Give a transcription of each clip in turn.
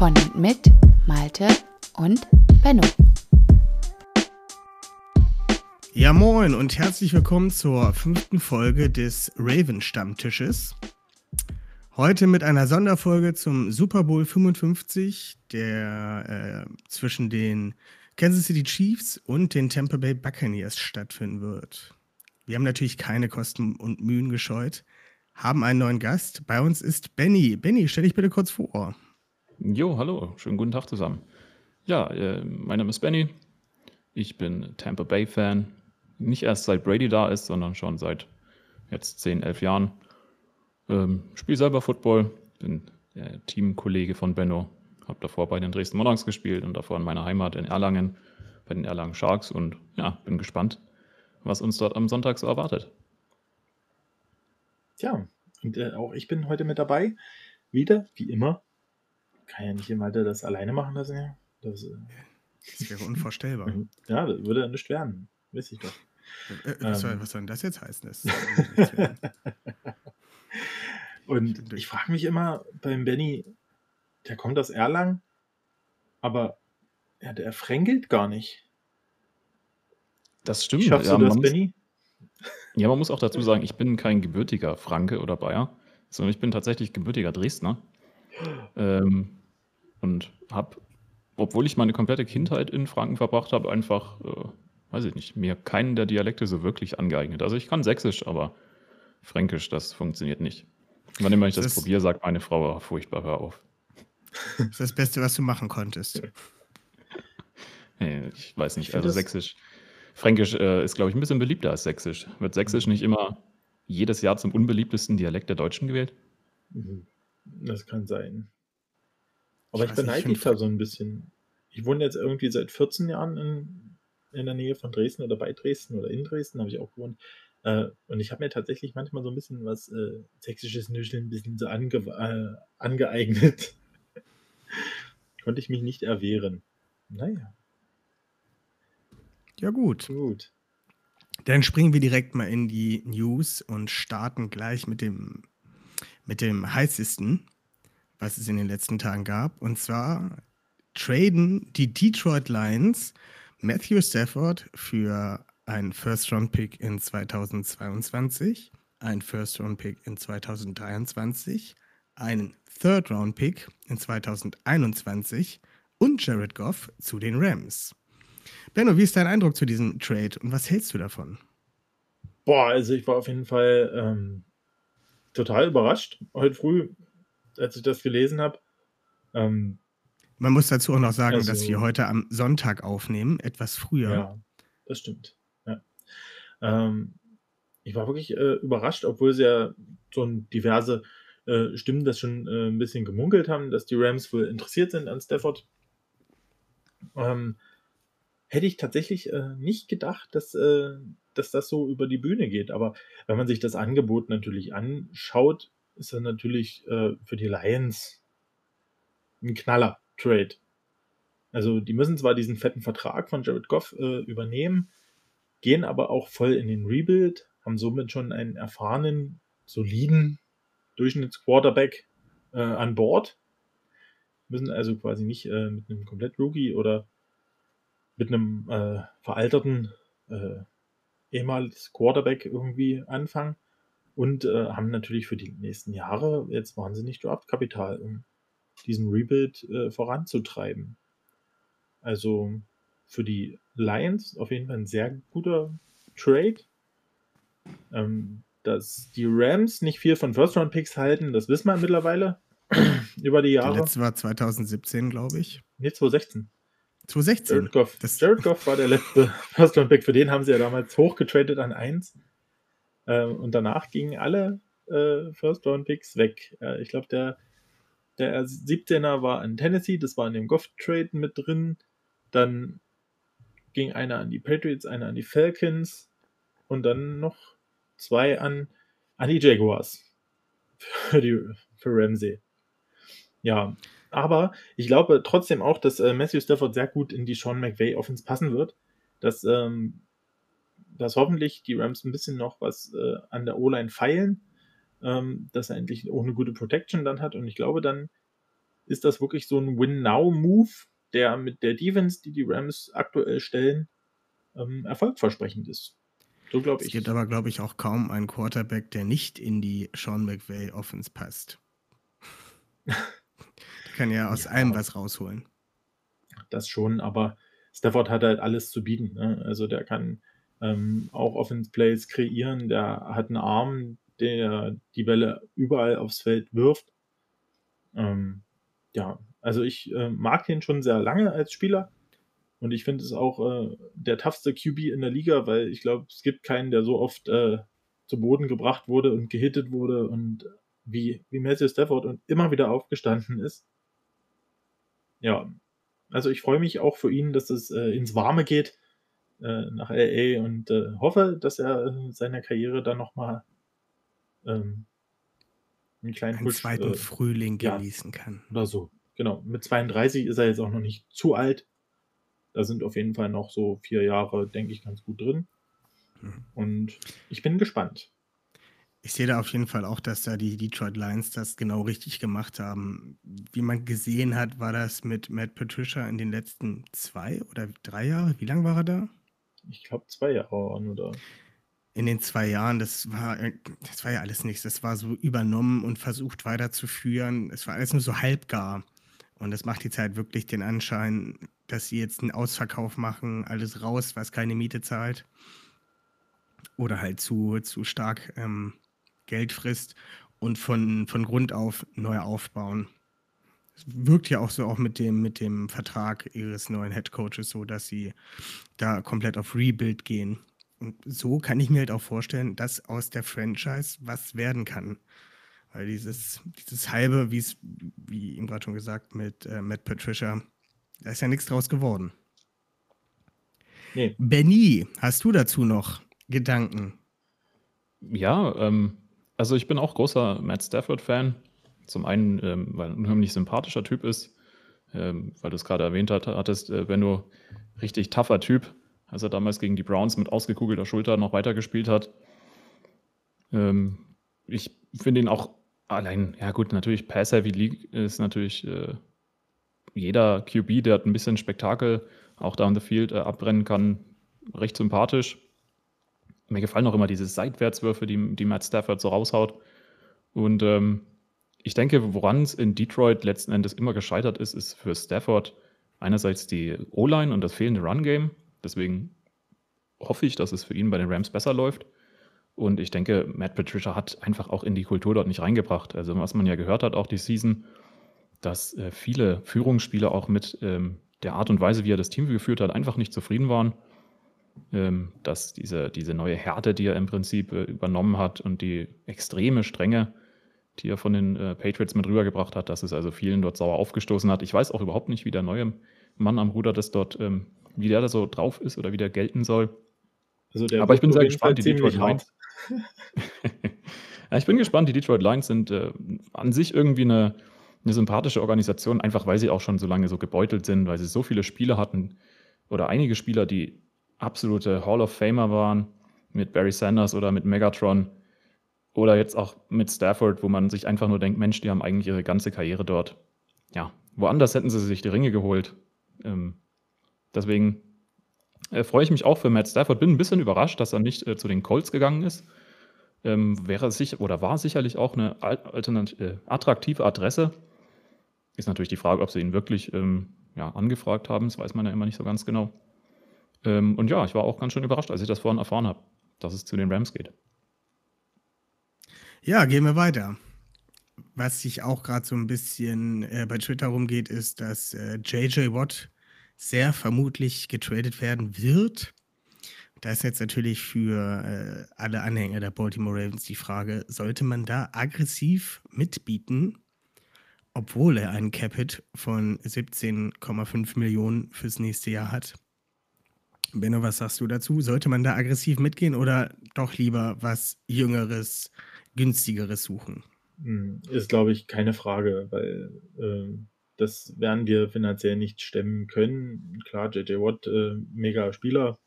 Von und mit Malte und Benno. Ja, moin und herzlich willkommen zur fünften Folge des Raven-Stammtisches. Heute mit einer Sonderfolge zum Super Bowl 55, der äh, zwischen den Kansas City Chiefs und den Tampa Bay Buccaneers stattfinden wird. Wir haben natürlich keine Kosten und Mühen gescheut, haben einen neuen Gast. Bei uns ist Benny. Benny, stell dich bitte kurz vor. Jo, hallo, schönen guten Tag zusammen. Ja, äh, mein Name ist Benny. Ich bin Tampa Bay Fan, nicht erst seit Brady da ist, sondern schon seit jetzt 10, 11 Jahren. Ähm, Spiele selber Football, bin der Teamkollege von Benno, habe davor bei den Dresden Monarchs gespielt und davor in meiner Heimat in Erlangen bei den Erlangen Sharks und ja, bin gespannt, was uns dort am Sonntag so erwartet. Tja, und äh, auch ich bin heute mit dabei. Wieder, wie immer. Kann ja nicht immer das alleine machen lassen. Ja. Das, äh, das wäre unvorstellbar. ja, das würde ja nicht werden. Weiß ich doch. Äh, was, soll, was, soll, denn das jetzt heißen? Das und ich frage mich immer beim Benny, der kommt aus Erlangen, aber ja, der fränkelt gar nicht. Das stimmt. Schaffst ja, du das, man Benny? Ja, man muss auch dazu sagen, ich bin kein gebürtiger Franke oder Bayer, sondern ich bin tatsächlich gebürtiger Dresdner. Ähm, und habe, obwohl ich meine komplette Kindheit in Franken verbracht habe, einfach äh, weiß ich nicht, mir keinen der Dialekte so wirklich angeeignet. Also ich kann Sächsisch, aber Fränkisch, das funktioniert nicht. Wann immer ich das, das probiere, sagt meine Frau, oh, furchtbar, hör auf. Das ist das Beste, was du machen konntest. nee, ich weiß nicht, ich also Sächsisch. Fränkisch äh, ist, glaube ich, ein bisschen beliebter als Sächsisch. Wird Sächsisch mhm. nicht immer jedes Jahr zum unbeliebtesten Dialekt der Deutschen gewählt? Mhm. Das kann sein. Aber ich, ich beneide dich da so ein bisschen. Ich wohne jetzt irgendwie seit 14 Jahren in in der Nähe von Dresden oder bei Dresden oder in Dresden, habe ich auch gewohnt. Äh, und ich habe mir tatsächlich manchmal so ein bisschen was äh, sächsisches Nüscheln ein bisschen so ange äh, angeeignet. Konnte ich mich nicht erwehren. Naja. Ja, gut. Gut. Dann springen wir direkt mal in die News und starten gleich mit dem, mit dem heißesten, was es in den letzten Tagen gab. Und zwar traden die Detroit Lions Matthew Stafford für einen First-Round-Pick in 2022, einen First-Round-Pick in 2023, einen Third-Round-Pick in 2021 und Jared Goff zu den Rams. Benno, wie ist dein Eindruck zu diesem Trade und was hältst du davon? Boah, also ich war auf jeden Fall ähm, total überrascht heute früh, als ich das gelesen habe. Ähm, man muss dazu auch noch sagen, also, dass wir heute am Sonntag aufnehmen, etwas früher. Ja, das stimmt. Ja. Ähm, ich war wirklich äh, überrascht, obwohl sie ja so diverse äh, Stimmen das schon äh, ein bisschen gemunkelt haben, dass die Rams wohl interessiert sind an Stafford. Ähm, hätte ich tatsächlich äh, nicht gedacht, dass, äh, dass das so über die Bühne geht. Aber wenn man sich das Angebot natürlich anschaut, ist das natürlich äh, für die Lions ein Knaller. Trade. Also die müssen zwar diesen fetten Vertrag von Jared Goff äh, übernehmen, gehen aber auch voll in den Rebuild, haben somit schon einen erfahrenen, soliden Durchschnittsquarterback äh, an Bord, müssen also quasi nicht äh, mit einem komplett Rookie oder mit einem äh, veralterten äh, ehemals Quarterback irgendwie anfangen und äh, haben natürlich für die nächsten Jahre jetzt wahnsinnig Draftkapital, um diesen Rebuild äh, voranzutreiben. Also für die Lions auf jeden Fall ein sehr guter Trade. Ähm, dass die Rams nicht viel von First-Round-Picks halten, das wissen wir mittlerweile über die Jahre. Der letzte war 2017, glaube ich. Nee, 2016. 2016. Jared Goff, das Jared Goff war der letzte First-Round-Pick. Für den haben sie ja damals hochgetradet an 1. Ähm, und danach gingen alle äh, First-Round-Picks weg. Ich glaube, der der 17er war an Tennessee, das war in dem Goff-Trade mit drin. Dann ging einer an die Patriots, einer an die Falcons und dann noch zwei an, an die Jaguars für, die, für Ramsey. Ja, aber ich glaube trotzdem auch, dass äh, Matthew Stafford sehr gut in die Sean McVay Offense passen wird. Dass, ähm, dass hoffentlich die Rams ein bisschen noch was äh, an der O-Line feilen, ähm, dass er endlich auch eine gute Protection dann hat. Und ich glaube, dann ist das wirklich so ein Win-Now-Move, der mit der Defense, die die Rams aktuell stellen, ähm, erfolgversprechend ist. So glaube ich. Es gibt aber, glaube ich, auch kaum einen Quarterback, der nicht in die Sean McVay Offense passt. der kann ja aus ja, allem was rausholen. Das schon, aber Stafford hat halt alles zu bieten. Ne? Also der kann ähm, auch Offense Plays kreieren, der hat einen Arm, der die Bälle überall aufs Feld wirft. Ähm, ja, also ich äh, mag ihn schon sehr lange als Spieler. Und ich finde es auch äh, der toughste QB in der Liga, weil ich glaube, es gibt keinen, der so oft äh, zu Boden gebracht wurde und gehittet wurde und wie, wie Matthew Stafford und immer wieder aufgestanden ist. Ja, also ich freue mich auch für ihn, dass es äh, ins Warme geht äh, nach LA und äh, hoffe, dass er seine Karriere dann nochmal ähm, einen kleinen einen Push, zweiten Frühling genießen ja, kann. Oder so. Genau. Mit 32 ist er jetzt auch noch nicht zu alt. Da sind auf jeden Fall noch so vier Jahre, denke ich, ganz gut drin. Mhm. Und ich bin gespannt. Ich sehe da auf jeden Fall auch, dass da die Detroit Lions das genau richtig gemacht haben. Wie man gesehen hat, war das mit Matt Patricia in den letzten zwei oder drei Jahren. Wie lange war er da? Ich glaube zwei Jahre oder. In den zwei Jahren, das war, das war ja alles nichts. Das war so übernommen und versucht weiterzuführen. Es war alles nur so halbgar. Und das macht jetzt halt wirklich den Anschein, dass sie jetzt einen Ausverkauf machen, alles raus, was keine Miete zahlt. Oder halt zu, zu stark ähm, Geld frisst und von, von Grund auf neu aufbauen. Wirkt ja auch so auch mit dem, mit dem Vertrag ihres neuen Headcoaches so, dass sie da komplett auf Rebuild gehen. Und so kann ich mir halt auch vorstellen, dass aus der Franchise was werden kann. Weil dieses, dieses halbe, wie es, wie ihm gerade schon gesagt, mit äh, Matt Patricia, da ist ja nichts draus geworden. Nee. Benny, hast du dazu noch Gedanken? Ja, ähm, also ich bin auch großer Matt Stafford-Fan. Zum einen, ähm, weil er ein unheimlich sympathischer Typ ist, ähm, weil du es gerade erwähnt hat, hattest, äh, wenn du richtig tougher Typ, als er damals gegen die Browns mit ausgekugelter Schulter noch weitergespielt hat. Ähm, ich finde ihn auch allein, ja gut, natürlich Pass-Heavy League ist natürlich äh, jeder QB, der hat ein bisschen Spektakel auch da on the field äh, abbrennen kann, recht sympathisch. Mir gefallen auch immer diese Seitwärtswürfe, die, die Matt Stafford so raushaut. Und ähm, ich denke, woran es in Detroit letzten Endes immer gescheitert ist, ist für Stafford einerseits die O-Line und das fehlende Run-Game. Deswegen hoffe ich, dass es für ihn bei den Rams besser läuft. Und ich denke, Matt Patricia hat einfach auch in die Kultur dort nicht reingebracht. Also was man ja gehört hat, auch die Season, dass äh, viele Führungsspieler auch mit ähm, der Art und Weise, wie er das Team geführt hat, einfach nicht zufrieden waren. Ähm, dass diese, diese neue Härte, die er im Prinzip äh, übernommen hat und die extreme Strenge, die er von den äh, Patriots mit rübergebracht hat, dass es also vielen dort sauer aufgestoßen hat. Ich weiß auch überhaupt nicht, wie der neue Mann am Ruder das dort, ähm, wie der da so drauf ist oder wie der gelten soll. Also Aber ich bin sehr gespannt, die Detroit Lions. ja, ich bin gespannt. Die Detroit Lions sind äh, an sich irgendwie eine, eine sympathische Organisation, einfach weil sie auch schon so lange so gebeutelt sind, weil sie so viele Spieler hatten oder einige Spieler, die absolute Hall of Famer waren, mit Barry Sanders oder mit Megatron oder jetzt auch mit Stafford, wo man sich einfach nur denkt, Mensch, die haben eigentlich ihre ganze Karriere dort. Ja, woanders hätten sie sich die Ringe geholt. Ähm, deswegen äh, freue ich mich auch für Matt Stafford. Bin ein bisschen überrascht, dass er nicht äh, zu den Colts gegangen ist ähm, wäre sicher oder war sicherlich auch eine alternative, äh, attraktive Adresse. Ist natürlich die Frage, ob sie ihn wirklich ähm, ja, angefragt haben. Das weiß man ja immer nicht so ganz genau. Ähm, und ja, ich war auch ganz schön überrascht, als ich das vorhin erfahren habe, dass es zu den Rams geht. Ja, gehen wir weiter. Was sich auch gerade so ein bisschen äh, bei Twitter rumgeht, ist, dass äh, JJ Watt sehr vermutlich getradet werden wird. Da ist jetzt natürlich für äh, alle Anhänger der Baltimore Ravens die Frage, sollte man da aggressiv mitbieten obwohl er einen Capit von 17,5 Millionen fürs nächste Jahr hat. Benno, was sagst du dazu? Sollte man da aggressiv mitgehen oder doch lieber was Jüngeres, Günstigeres suchen? Hm, ist, glaube ich, keine Frage, weil äh, das werden wir finanziell nicht stemmen können. Klar, JJ Watt, äh, mega Spieler,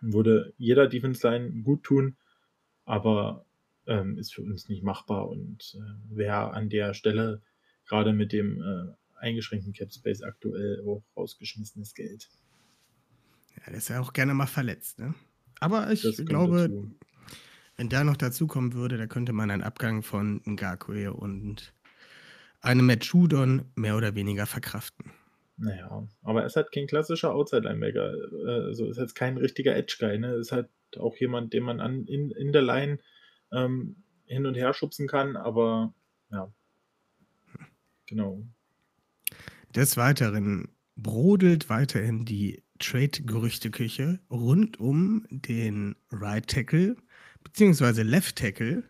würde jeder Defense Line gut tun, aber ähm, ist für uns nicht machbar und äh, wäre an der Stelle gerade mit dem äh, eingeschränkten Cap Space aktuell auch rausgeschmissenes Geld. Ja, der ist ja auch gerne mal verletzt, ne? Aber ich glaube, dazu. Wenn da noch dazu kommen würde, da könnte man einen Abgang von Ngakwe und einem Matt Judon mehr oder weniger verkraften. Naja, aber er ist halt kein klassischer Outside-Linebacker. Also ist jetzt kein richtiger Edge-Guy, ne? Ist halt auch jemand, den man an, in, in der Line ähm, hin und her schubsen kann, aber ja. Genau. Des Weiteren brodelt weiterhin die Trade-Gerüchteküche rund um den Right Tackle bzw. Left Tackle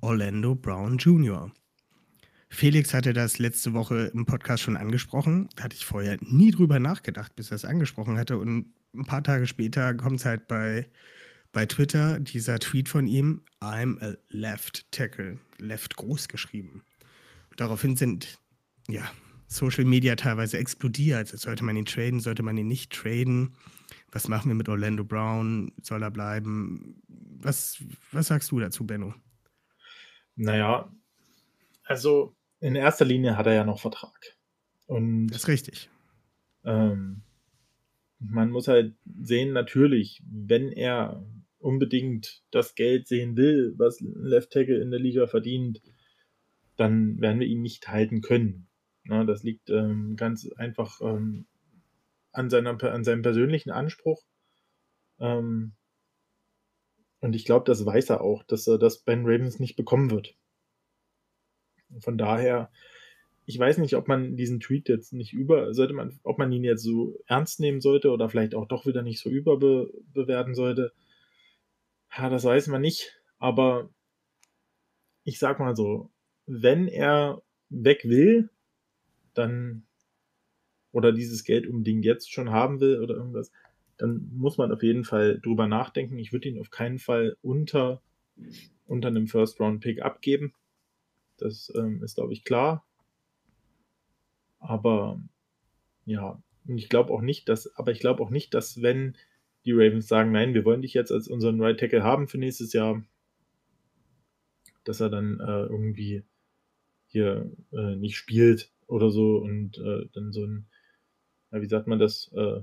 Orlando Brown Jr. Felix hatte das letzte Woche im Podcast schon angesprochen. Da hatte ich vorher nie drüber nachgedacht, bis er es angesprochen hatte. Und ein paar Tage später kommt es halt bei, bei Twitter dieser Tweet von ihm: I'm a left tackle. Left groß geschrieben. Daraufhin sind ja Social Media teilweise explodiert. Sollte man ihn traden, sollte man ihn nicht traden? Was machen wir mit Orlando Brown? Soll er bleiben? Was, was sagst du dazu, Benno? Naja, also in erster Linie hat er ja noch Vertrag. Und, das ist richtig. Ähm, man muss halt sehen, natürlich, wenn er unbedingt das Geld sehen will, was Left Tackle in der Liga verdient, dann werden wir ihn nicht halten können. Na, das liegt ähm, ganz einfach ähm, an, seiner, an seinem persönlichen Anspruch. Ähm, und ich glaube, das weiß er auch, dass er das Ben Ravens nicht bekommen wird. Von daher, ich weiß nicht, ob man diesen Tweet jetzt nicht über, sollte man, ob man ihn jetzt so ernst nehmen sollte oder vielleicht auch doch wieder nicht so überbewerten sollte. Ja, das weiß man nicht. Aber ich sag mal so, wenn er weg will, dann oder dieses Geld unbedingt jetzt schon haben will oder irgendwas, dann muss man auf jeden Fall drüber nachdenken. Ich würde ihn auf keinen Fall unter, unter einem First-Round-Pick abgeben. Das ähm, ist, glaube ich, klar. Aber ja, ich glaube auch nicht, dass, aber ich glaube auch nicht, dass wenn die Ravens sagen, nein, wir wollen dich jetzt als unseren Right Tackle haben für nächstes Jahr, dass er dann äh, irgendwie hier äh, nicht spielt oder so und äh, dann so ein, ja, wie sagt man das? Äh,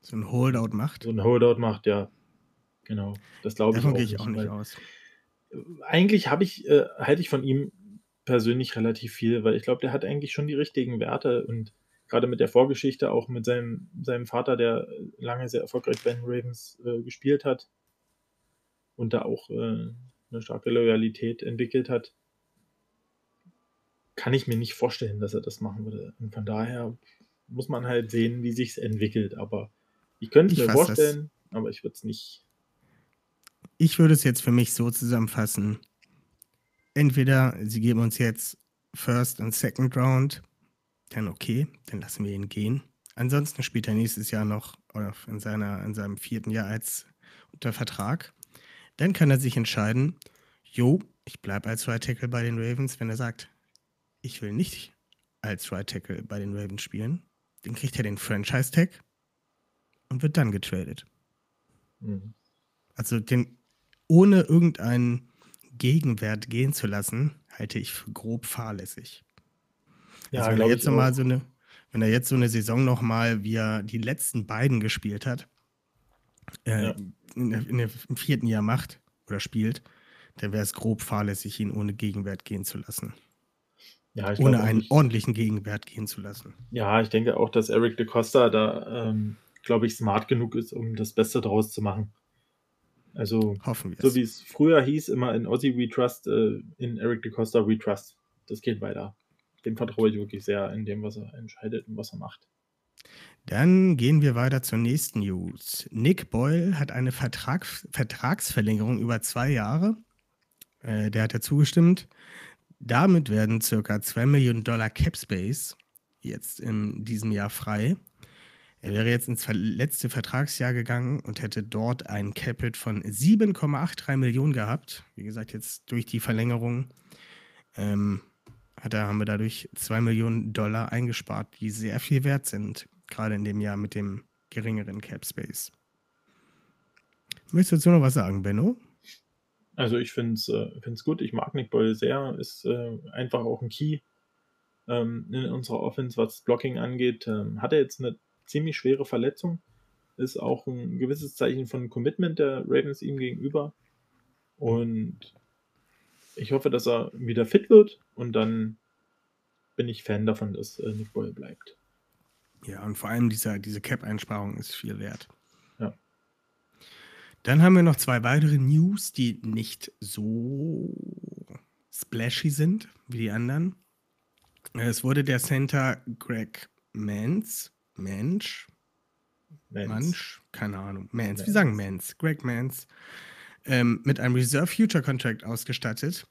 so ein Holdout macht. So ein Holdout macht, ja. Genau. Das glaube ich Davon gehe ich auch nicht aus. Eigentlich habe ich, äh, halte ich von ihm persönlich relativ viel, weil ich glaube, der hat eigentlich schon die richtigen Werte und gerade mit der Vorgeschichte, auch mit seinem, seinem Vater, der lange sehr erfolgreich bei den Ravens äh, gespielt hat und da auch äh, eine starke Loyalität entwickelt hat, kann ich mir nicht vorstellen, dass er das machen würde. Und von daher muss man halt sehen, wie sich es entwickelt. Aber ich könnte es mir vorstellen, das. aber ich würde es nicht. Ich würde es jetzt für mich so zusammenfassen. Entweder sie geben uns jetzt First und Second Round, dann okay, dann lassen wir ihn gehen. Ansonsten spielt er nächstes Jahr noch oder in, seiner, in seinem vierten Jahr als unter Vertrag. Dann kann er sich entscheiden, jo, ich bleibe als Right Tackle bei den Ravens, wenn er sagt, ich will nicht als Right Tackle bei den Ravens spielen, dann kriegt er den Franchise-Tag und wird dann getradet. Mhm. Also den ohne irgendeinen Gegenwert gehen zu lassen, halte ich für grob fahrlässig. Ja, also wenn er jetzt noch mal so eine, wenn er jetzt so eine Saison noch mal, wie er die letzten beiden gespielt hat, äh, ja. in, in, im vierten Jahr macht oder spielt, dann wäre es grob fahrlässig, ihn ohne Gegenwert gehen zu lassen. Ja, ohne einen ordentlichen Gegenwert gehen zu lassen. Ja, ich denke auch, dass Eric de Costa da, ähm, glaube ich, smart genug ist, um das Beste daraus zu machen. Also, Hoffen so wie es früher hieß, immer in Aussie We Trust, äh, in Eric de Costa We Trust. Das geht weiter. Dem vertraue ich wirklich sehr in dem, was er entscheidet und was er macht. Dann gehen wir weiter zur nächsten News. Nick Boyle hat eine Vertrags Vertragsverlängerung über zwei Jahre. Äh, der hat ja zugestimmt. damit werden circa 2 Millionen Dollar Cap Space jetzt in diesem Jahr frei. Er wäre jetzt ins letzte Vertragsjahr gegangen und hätte dort ein Capit von 7,83 Millionen gehabt. Wie gesagt, jetzt durch die Verlängerung ähm, hat er, haben wir dadurch 2 Millionen Dollar eingespart, die sehr viel wert sind, gerade in dem Jahr mit dem geringeren Cap Space. Möchtest du dazu noch was sagen, Benno? Also ich finde es äh, gut. Ich mag Nick Boyle sehr. Ist äh, einfach auch ein Key ähm, in unserer Offense, was Blocking angeht. Ähm, hat er jetzt eine ziemlich schwere Verletzung. Ist auch ein gewisses Zeichen von Commitment der Ravens ihm gegenüber. Und ich hoffe, dass er wieder fit wird und dann bin ich Fan davon, dass äh, Nick Boyle bleibt. Ja, und vor allem dieser, diese Cap-Einsparung ist viel wert. Ja. Dann haben wir noch zwei weitere News, die nicht so splashy sind wie die anderen. Es wurde der Center Greg Mans, Mensch, Mensch, keine Ahnung, Mans, wir sagen Mans, Greg Mans, ähm, mit einem Reserve Future Contract ausgestattet.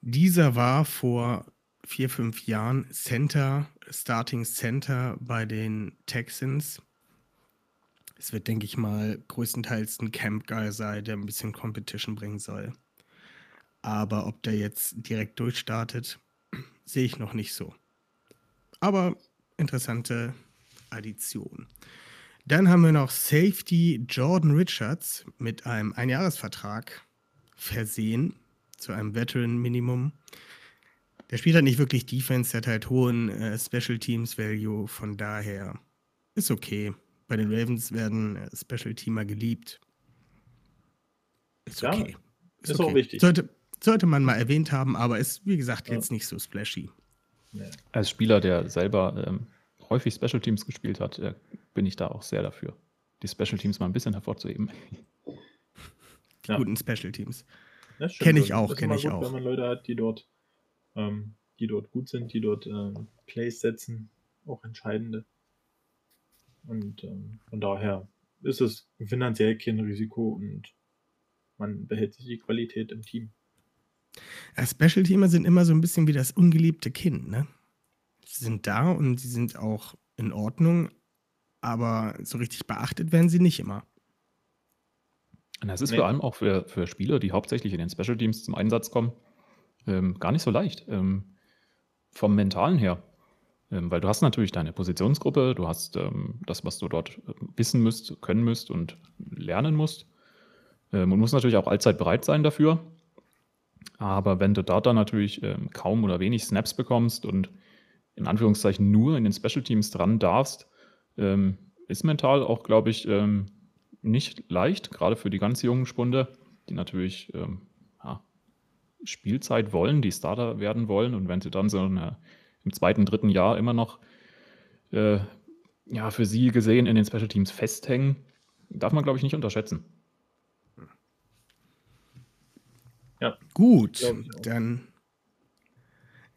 Dieser war vor vier, fünf Jahren Center, Starting Center bei den Texans. Es wird, denke ich mal, größtenteils ein Camp-Guy sein, der ein bisschen Competition bringen soll. Aber ob der jetzt direkt durchstartet, sehe ich noch nicht so. Aber interessante Addition. Dann haben wir noch Safety Jordan Richards mit einem Einjahresvertrag versehen zu einem Veteran-Minimum. Der spielt halt nicht wirklich Defense, der hat halt hohen äh, Special Teams Value, von daher ist okay. Bei den Ravens werden äh, Special Teamer geliebt. Ist okay. Ja, ist, ist okay. auch wichtig. Sollte, sollte man mal erwähnt haben, aber ist, wie gesagt, jetzt ja. nicht so splashy. Als Spieler, der selber ähm, häufig Special Teams gespielt hat, äh, bin ich da auch sehr dafür, die Special Teams mal ein bisschen hervorzuheben. Die ja. guten Special Teams. Kenne ich auch, kenne ich gut, auch. Wenn man Leute hat, die dort, ähm, die dort gut sind, die dort ähm, Plays setzen, auch entscheidende. Und ähm, von daher ist es finanziell kein Risiko und man behält sich die Qualität im Team. Ja, Special Teamer sind immer so ein bisschen wie das ungeliebte Kind, ne? Sie sind da und sie sind auch in Ordnung, aber so richtig beachtet werden sie nicht immer. Und das ist nee. vor allem auch für, für Spieler, die hauptsächlich in den Special Teams zum Einsatz kommen, ähm, gar nicht so leicht. Ähm, vom Mentalen her. Ähm, weil du hast natürlich deine Positionsgruppe, du hast ähm, das, was du dort äh, wissen müsst, können müsst und lernen musst. Ähm, und musst natürlich auch allzeit bereit sein dafür. Aber wenn du da dann natürlich ähm, kaum oder wenig Snaps bekommst und in Anführungszeichen nur in den Special Teams dran darfst, ähm, ist mental auch, glaube ich, ähm, nicht leicht, gerade für die ganz jungen Spunde, die natürlich ähm, ja, Spielzeit wollen, die Starter werden wollen. Und wenn sie dann so eine, im zweiten, dritten Jahr immer noch äh, ja, für sie gesehen in den Special Teams festhängen, darf man, glaube ich, nicht unterschätzen. Ja. Gut, dann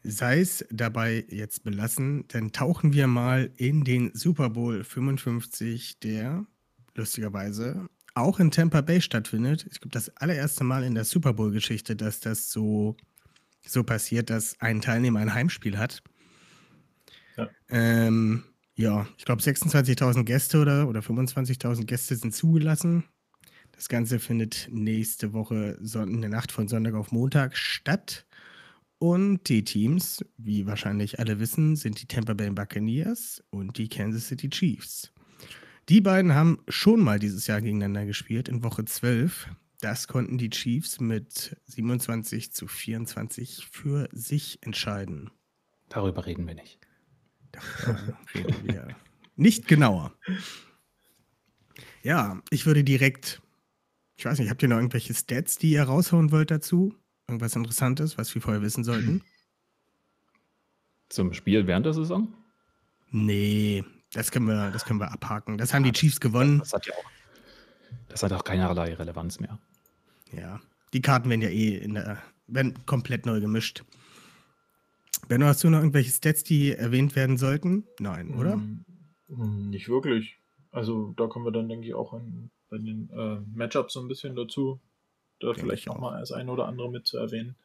sei es dabei jetzt belassen, dann tauchen wir mal in den Super Bowl 55, der lustigerweise auch in Tampa Bay stattfindet. Ich glaube, das allererste Mal in der Super Bowl-Geschichte, dass das so, so passiert, dass ein Teilnehmer ein Heimspiel hat. Ja, ähm, ja ich glaube, 26.000 Gäste oder, oder 25.000 Gäste sind zugelassen. Das Ganze findet nächste Woche in der Nacht von Sonntag auf Montag statt. Und die Teams, wie wahrscheinlich alle wissen, sind die Tampa Bay Buccaneers und die Kansas City Chiefs. Die beiden haben schon mal dieses Jahr gegeneinander gespielt in Woche 12. Das konnten die Chiefs mit 27 zu 24 für sich entscheiden. Darüber reden wir nicht. Darüber reden wir nicht genauer. Ja, ich würde direkt, ich weiß nicht, habt ihr noch irgendwelche Stats, die ihr raushauen wollt dazu? Irgendwas Interessantes, was wir vorher wissen sollten? Zum Spiel während der Saison? Nee, das können wir, das können wir abhaken. Das haben die Chiefs gewonnen. Das hat ja auch, das hat auch keinerlei Relevanz mehr. Ja, die Karten werden ja eh in der, werden komplett neu gemischt. Benno, hast du noch irgendwelche Stats, die erwähnt werden sollten? Nein, oder? Hm, nicht wirklich. Also da kommen wir dann, denke ich, auch in, bei den äh, Matchups so ein bisschen dazu da Denke vielleicht nochmal als ein oder andere mit zu erwähnen.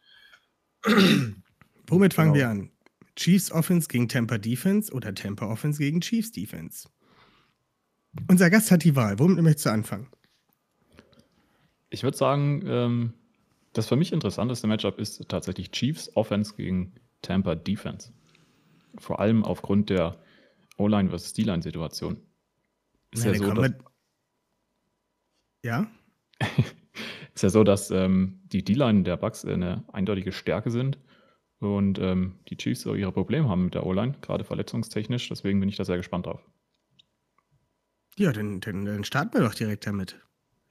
Womit fangen Genau. wir an? Chiefs Offense gegen Tampa Defense oder Tampa Offense gegen Chiefs Defense? Unser Gast hat die Wahl. Womit möchtest du anfangen? Ich würde sagen, ähm, das für mich interessanteste Matchup ist tatsächlich Chiefs Offense gegen Tampa Defense. Vor allem aufgrund der O-Line versus D-Line-Situation. Ist, Na, ja so, dass, ja? ist ja so, dass ähm, die D-Line der Bucks eine eindeutige Stärke sind und ähm, die Chiefs so ihre Probleme haben mit der O-Line, gerade verletzungstechnisch. Deswegen bin ich da sehr gespannt drauf. Ja, dann, dann, dann starten wir doch direkt damit.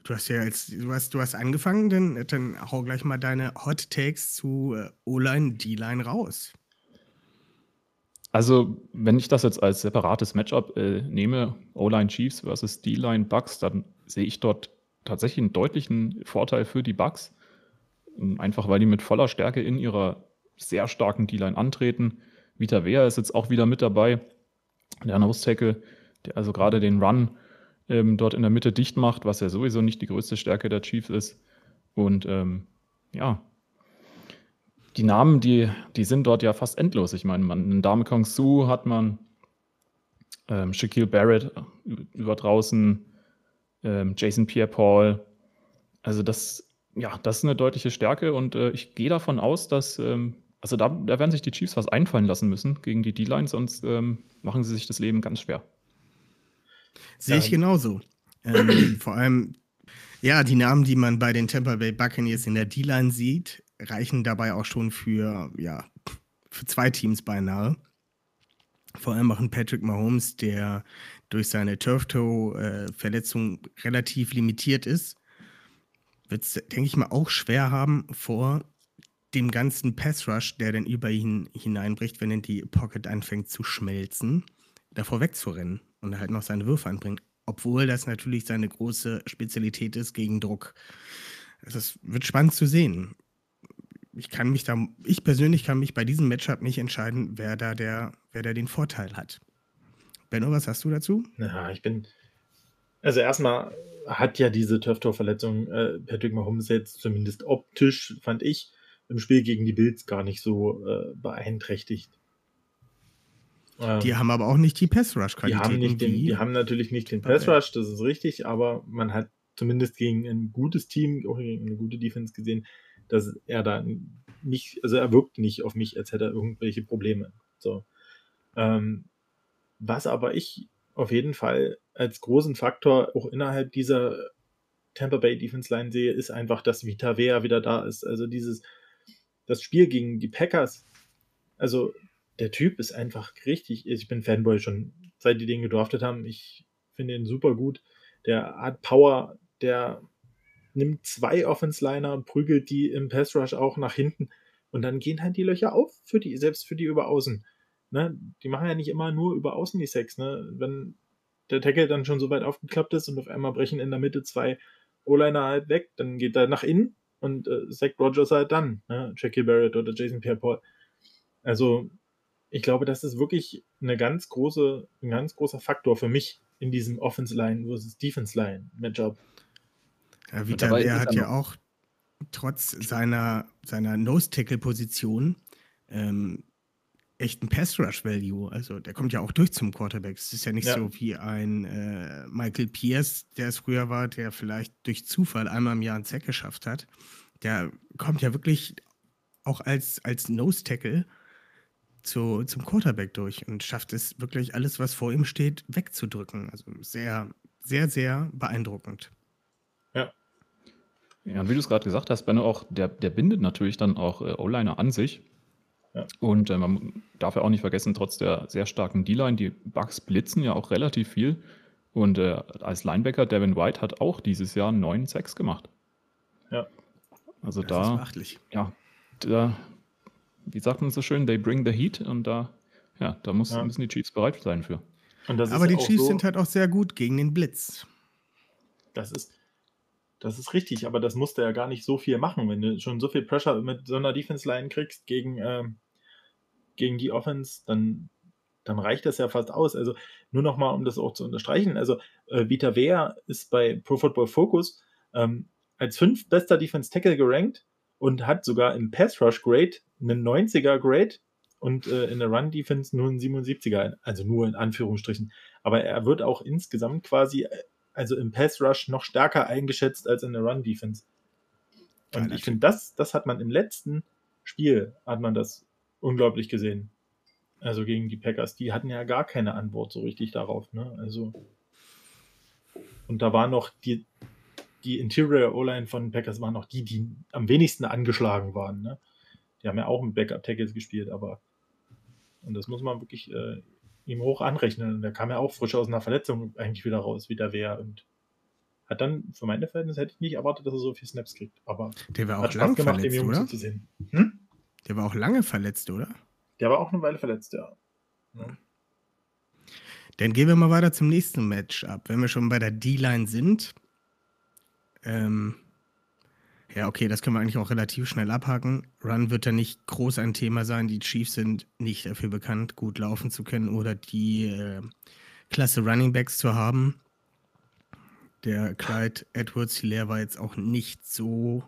Du hast ja jetzt, du hast, du hast angefangen, dann, dann hau gleich mal deine Hot Takes zu äh, O-Line, D-Line raus. Also, wenn ich das jetzt als separates Matchup äh, nehme, O-Line Chiefs versus D-Line Bucks, dann sehe ich dort tatsächlich einen deutlichen Vorteil für die Bucks. Ähm, Einfach weil die mit voller Stärke in ihrer sehr starken D-Line antreten. Vita Vea ist jetzt auch wieder mit dabei, der Nose Tackle, der also gerade den Run ähm, dort in der Mitte dicht macht, was ja sowieso nicht die größte Stärke der Chiefs ist. Und ähm, ja, die Namen, die, die sind dort ja fast endlos. Ich meine, man, in Dame Kong Su hat man ähm, Shaquille Barrett ü- über draußen, ähm, Jason Pierre-Paul. Also das, ja, das ist eine deutliche Stärke und äh, ich gehe davon aus, dass, ähm, also da, da werden sich die Chiefs was einfallen lassen müssen gegen die D-Line, sonst ähm, machen sie sich das Leben ganz schwer. Sehe ich genauso. Ähm, vor allem, ja, die Namen, die man bei den Tampa Bay Buccaneers in der D-Line sieht, reichen dabei auch schon für, ja, für zwei Teams beinahe. Vor allem auch ein Patrick Mahomes, der durch seine Turf-Toe-Verletzung relativ limitiert ist, wird es, denke ich mal, auch schwer haben vor dem ganzen Pass-Rush, der dann über ihn hineinbricht, wenn er die Pocket anfängt zu schmelzen, davor wegzurennen und halt noch seine Würfe anbringt. Obwohl das natürlich seine große Spezialität ist gegen Druck. Also Es wird spannend zu sehen. Ich kann mich da, ich persönlich kann mich bei diesem Matchup nicht entscheiden, wer da der, wer da den Vorteil hat. Benno, was hast du dazu? Ja, ich bin. Also erstmal hat ja diese Turf-Tor-Verletzung äh, Patrick Mahomes jetzt zumindest optisch, fand ich, im Spiel gegen die Bills gar nicht so äh, beeinträchtigt. Ähm, Die haben aber auch nicht die die Pass-Rush-Qualitäten. haben, nicht den, wie- die haben natürlich nicht den Okay. Pass Rush, das ist richtig, aber man hat zumindest gegen ein gutes Team, auch gegen eine gute Defense gesehen, dass er da nicht, also er wirkt nicht auf mich, als hätte er irgendwelche Probleme. So. Ähm, was aber ich auf jeden Fall als großen Faktor auch innerhalb dieser Tampa Bay Defense Line sehe, ist einfach, dass Vita Vea wieder da ist. Also dieses, das Spiel gegen die Packers, also der Typ ist einfach richtig, ich bin Fanboy schon, seit die den gedraftet haben. Ich finde ihn super gut. Der hat Power, der nimmt zwei Offense-Liner und prügelt die im Pass Rush auch nach hinten. Und dann gehen halt die Löcher auf, für die, selbst für die über Außen. Ne? Die machen ja nicht immer nur über Außen die Sex. Ne? Wenn der Tackle dann schon so weit aufgeklappt ist und auf einmal brechen in der Mitte zwei O-Liner halt weg, dann geht er nach innen und äh, Zach Rogers halt dann. Ne? Jackie Barrett oder Jason Pierre-Paul. Also, ich glaube, das ist wirklich eine ganz große, ein ganz großer Faktor für mich in diesem Offense-Line versus Defense-Line-Matchup. Ja, Vita ist hat er ja auch trotz seiner, seiner Nose-Tackle-Position ähm, echt ein Pass-Rush-Value. Also der kommt ja auch durch zum Quarterback. Es ist ja nicht Ja. so wie ein äh, Michael Pierce, der es früher war, der vielleicht durch Zufall einmal im Jahr einen Sack geschafft hat. Der kommt ja wirklich auch als, als Nose-Tackle zu, zum Quarterback durch und schafft es wirklich alles, was vor ihm steht, wegzudrücken. Also sehr, sehr, sehr beeindruckend. Ja, und wie du es gerade gesagt hast, Benno, auch, der, der bindet natürlich dann auch äh, O-Liner an sich. Ja. Und äh, man darf ja auch nicht vergessen, trotz der sehr starken D-Line, die Bucks blitzen ja auch relativ viel. Und äh, als Linebacker, Devin White hat auch dieses Jahr neun Sacks gemacht. Ja. Also Das ist da, beachtlich. ja, da, wie sagt man so schön, they bring the heat. Und da, ja, da muss, Ja. müssen die Chiefs bereit sein für. Und das Aber ist die auch Chiefs so, sind halt auch sehr gut gegen den Blitz. Das ist, das ist richtig, aber das musste ja gar nicht so viel machen. Wenn du schon so viel Pressure mit so einer Defense-Line kriegst gegen, ähm, gegen die Offense, dann, dann reicht das ja fast aus. Also nur nochmal, um das auch zu unterstreichen. Also äh, Vita Vea ist bei Pro Football Focus ähm, als fünf bester Defense Tackle gerankt und hat sogar im Pass Rush Grade einen 90er Grade und äh, in der Run Defense nur einen 77er, also nur in Anführungsstrichen. Aber er wird auch insgesamt quasi, äh, also im Pass Rush noch stärker eingeschätzt als in der Run Defense. Und ich finde, das, das hat man im letzten Spiel, hat man das unglaublich gesehen. Also gegen die Packers. Die hatten ja gar keine Antwort so richtig darauf. Ne? Also und da war noch die, die Interior O-Line von Packers waren noch die, die am wenigsten angeschlagen waren. Ne? Die haben ja auch mit Backup-Tackles gespielt, aber und das muss man wirklich äh, ihm hoch anrechnen. Und der kam ja auch frisch aus einer Verletzung eigentlich wieder raus, wie der wäre. Und hat dann, für meine Verhältnisse, hätte ich nicht erwartet, dass er so viele Snaps kriegt. Aber der war auch hat Spaß gemacht, verletzt, dem Jungen oder? zuzusehen. Hm? Der war auch lange verletzt, oder? Der war auch eine Weile verletzt, ja. ja. Dann gehen wir mal weiter zum nächsten Matchup. Wenn wir schon bei der D-Line sind. Ähm, ja, okay, das können wir eigentlich auch relativ schnell abhaken. Run wird da nicht groß ein Thema sein. Die Chiefs sind nicht dafür bekannt, gut laufen zu können oder die äh, klasse Running Backs zu haben. Der Clyde Edwards Hilaire war jetzt auch nicht so,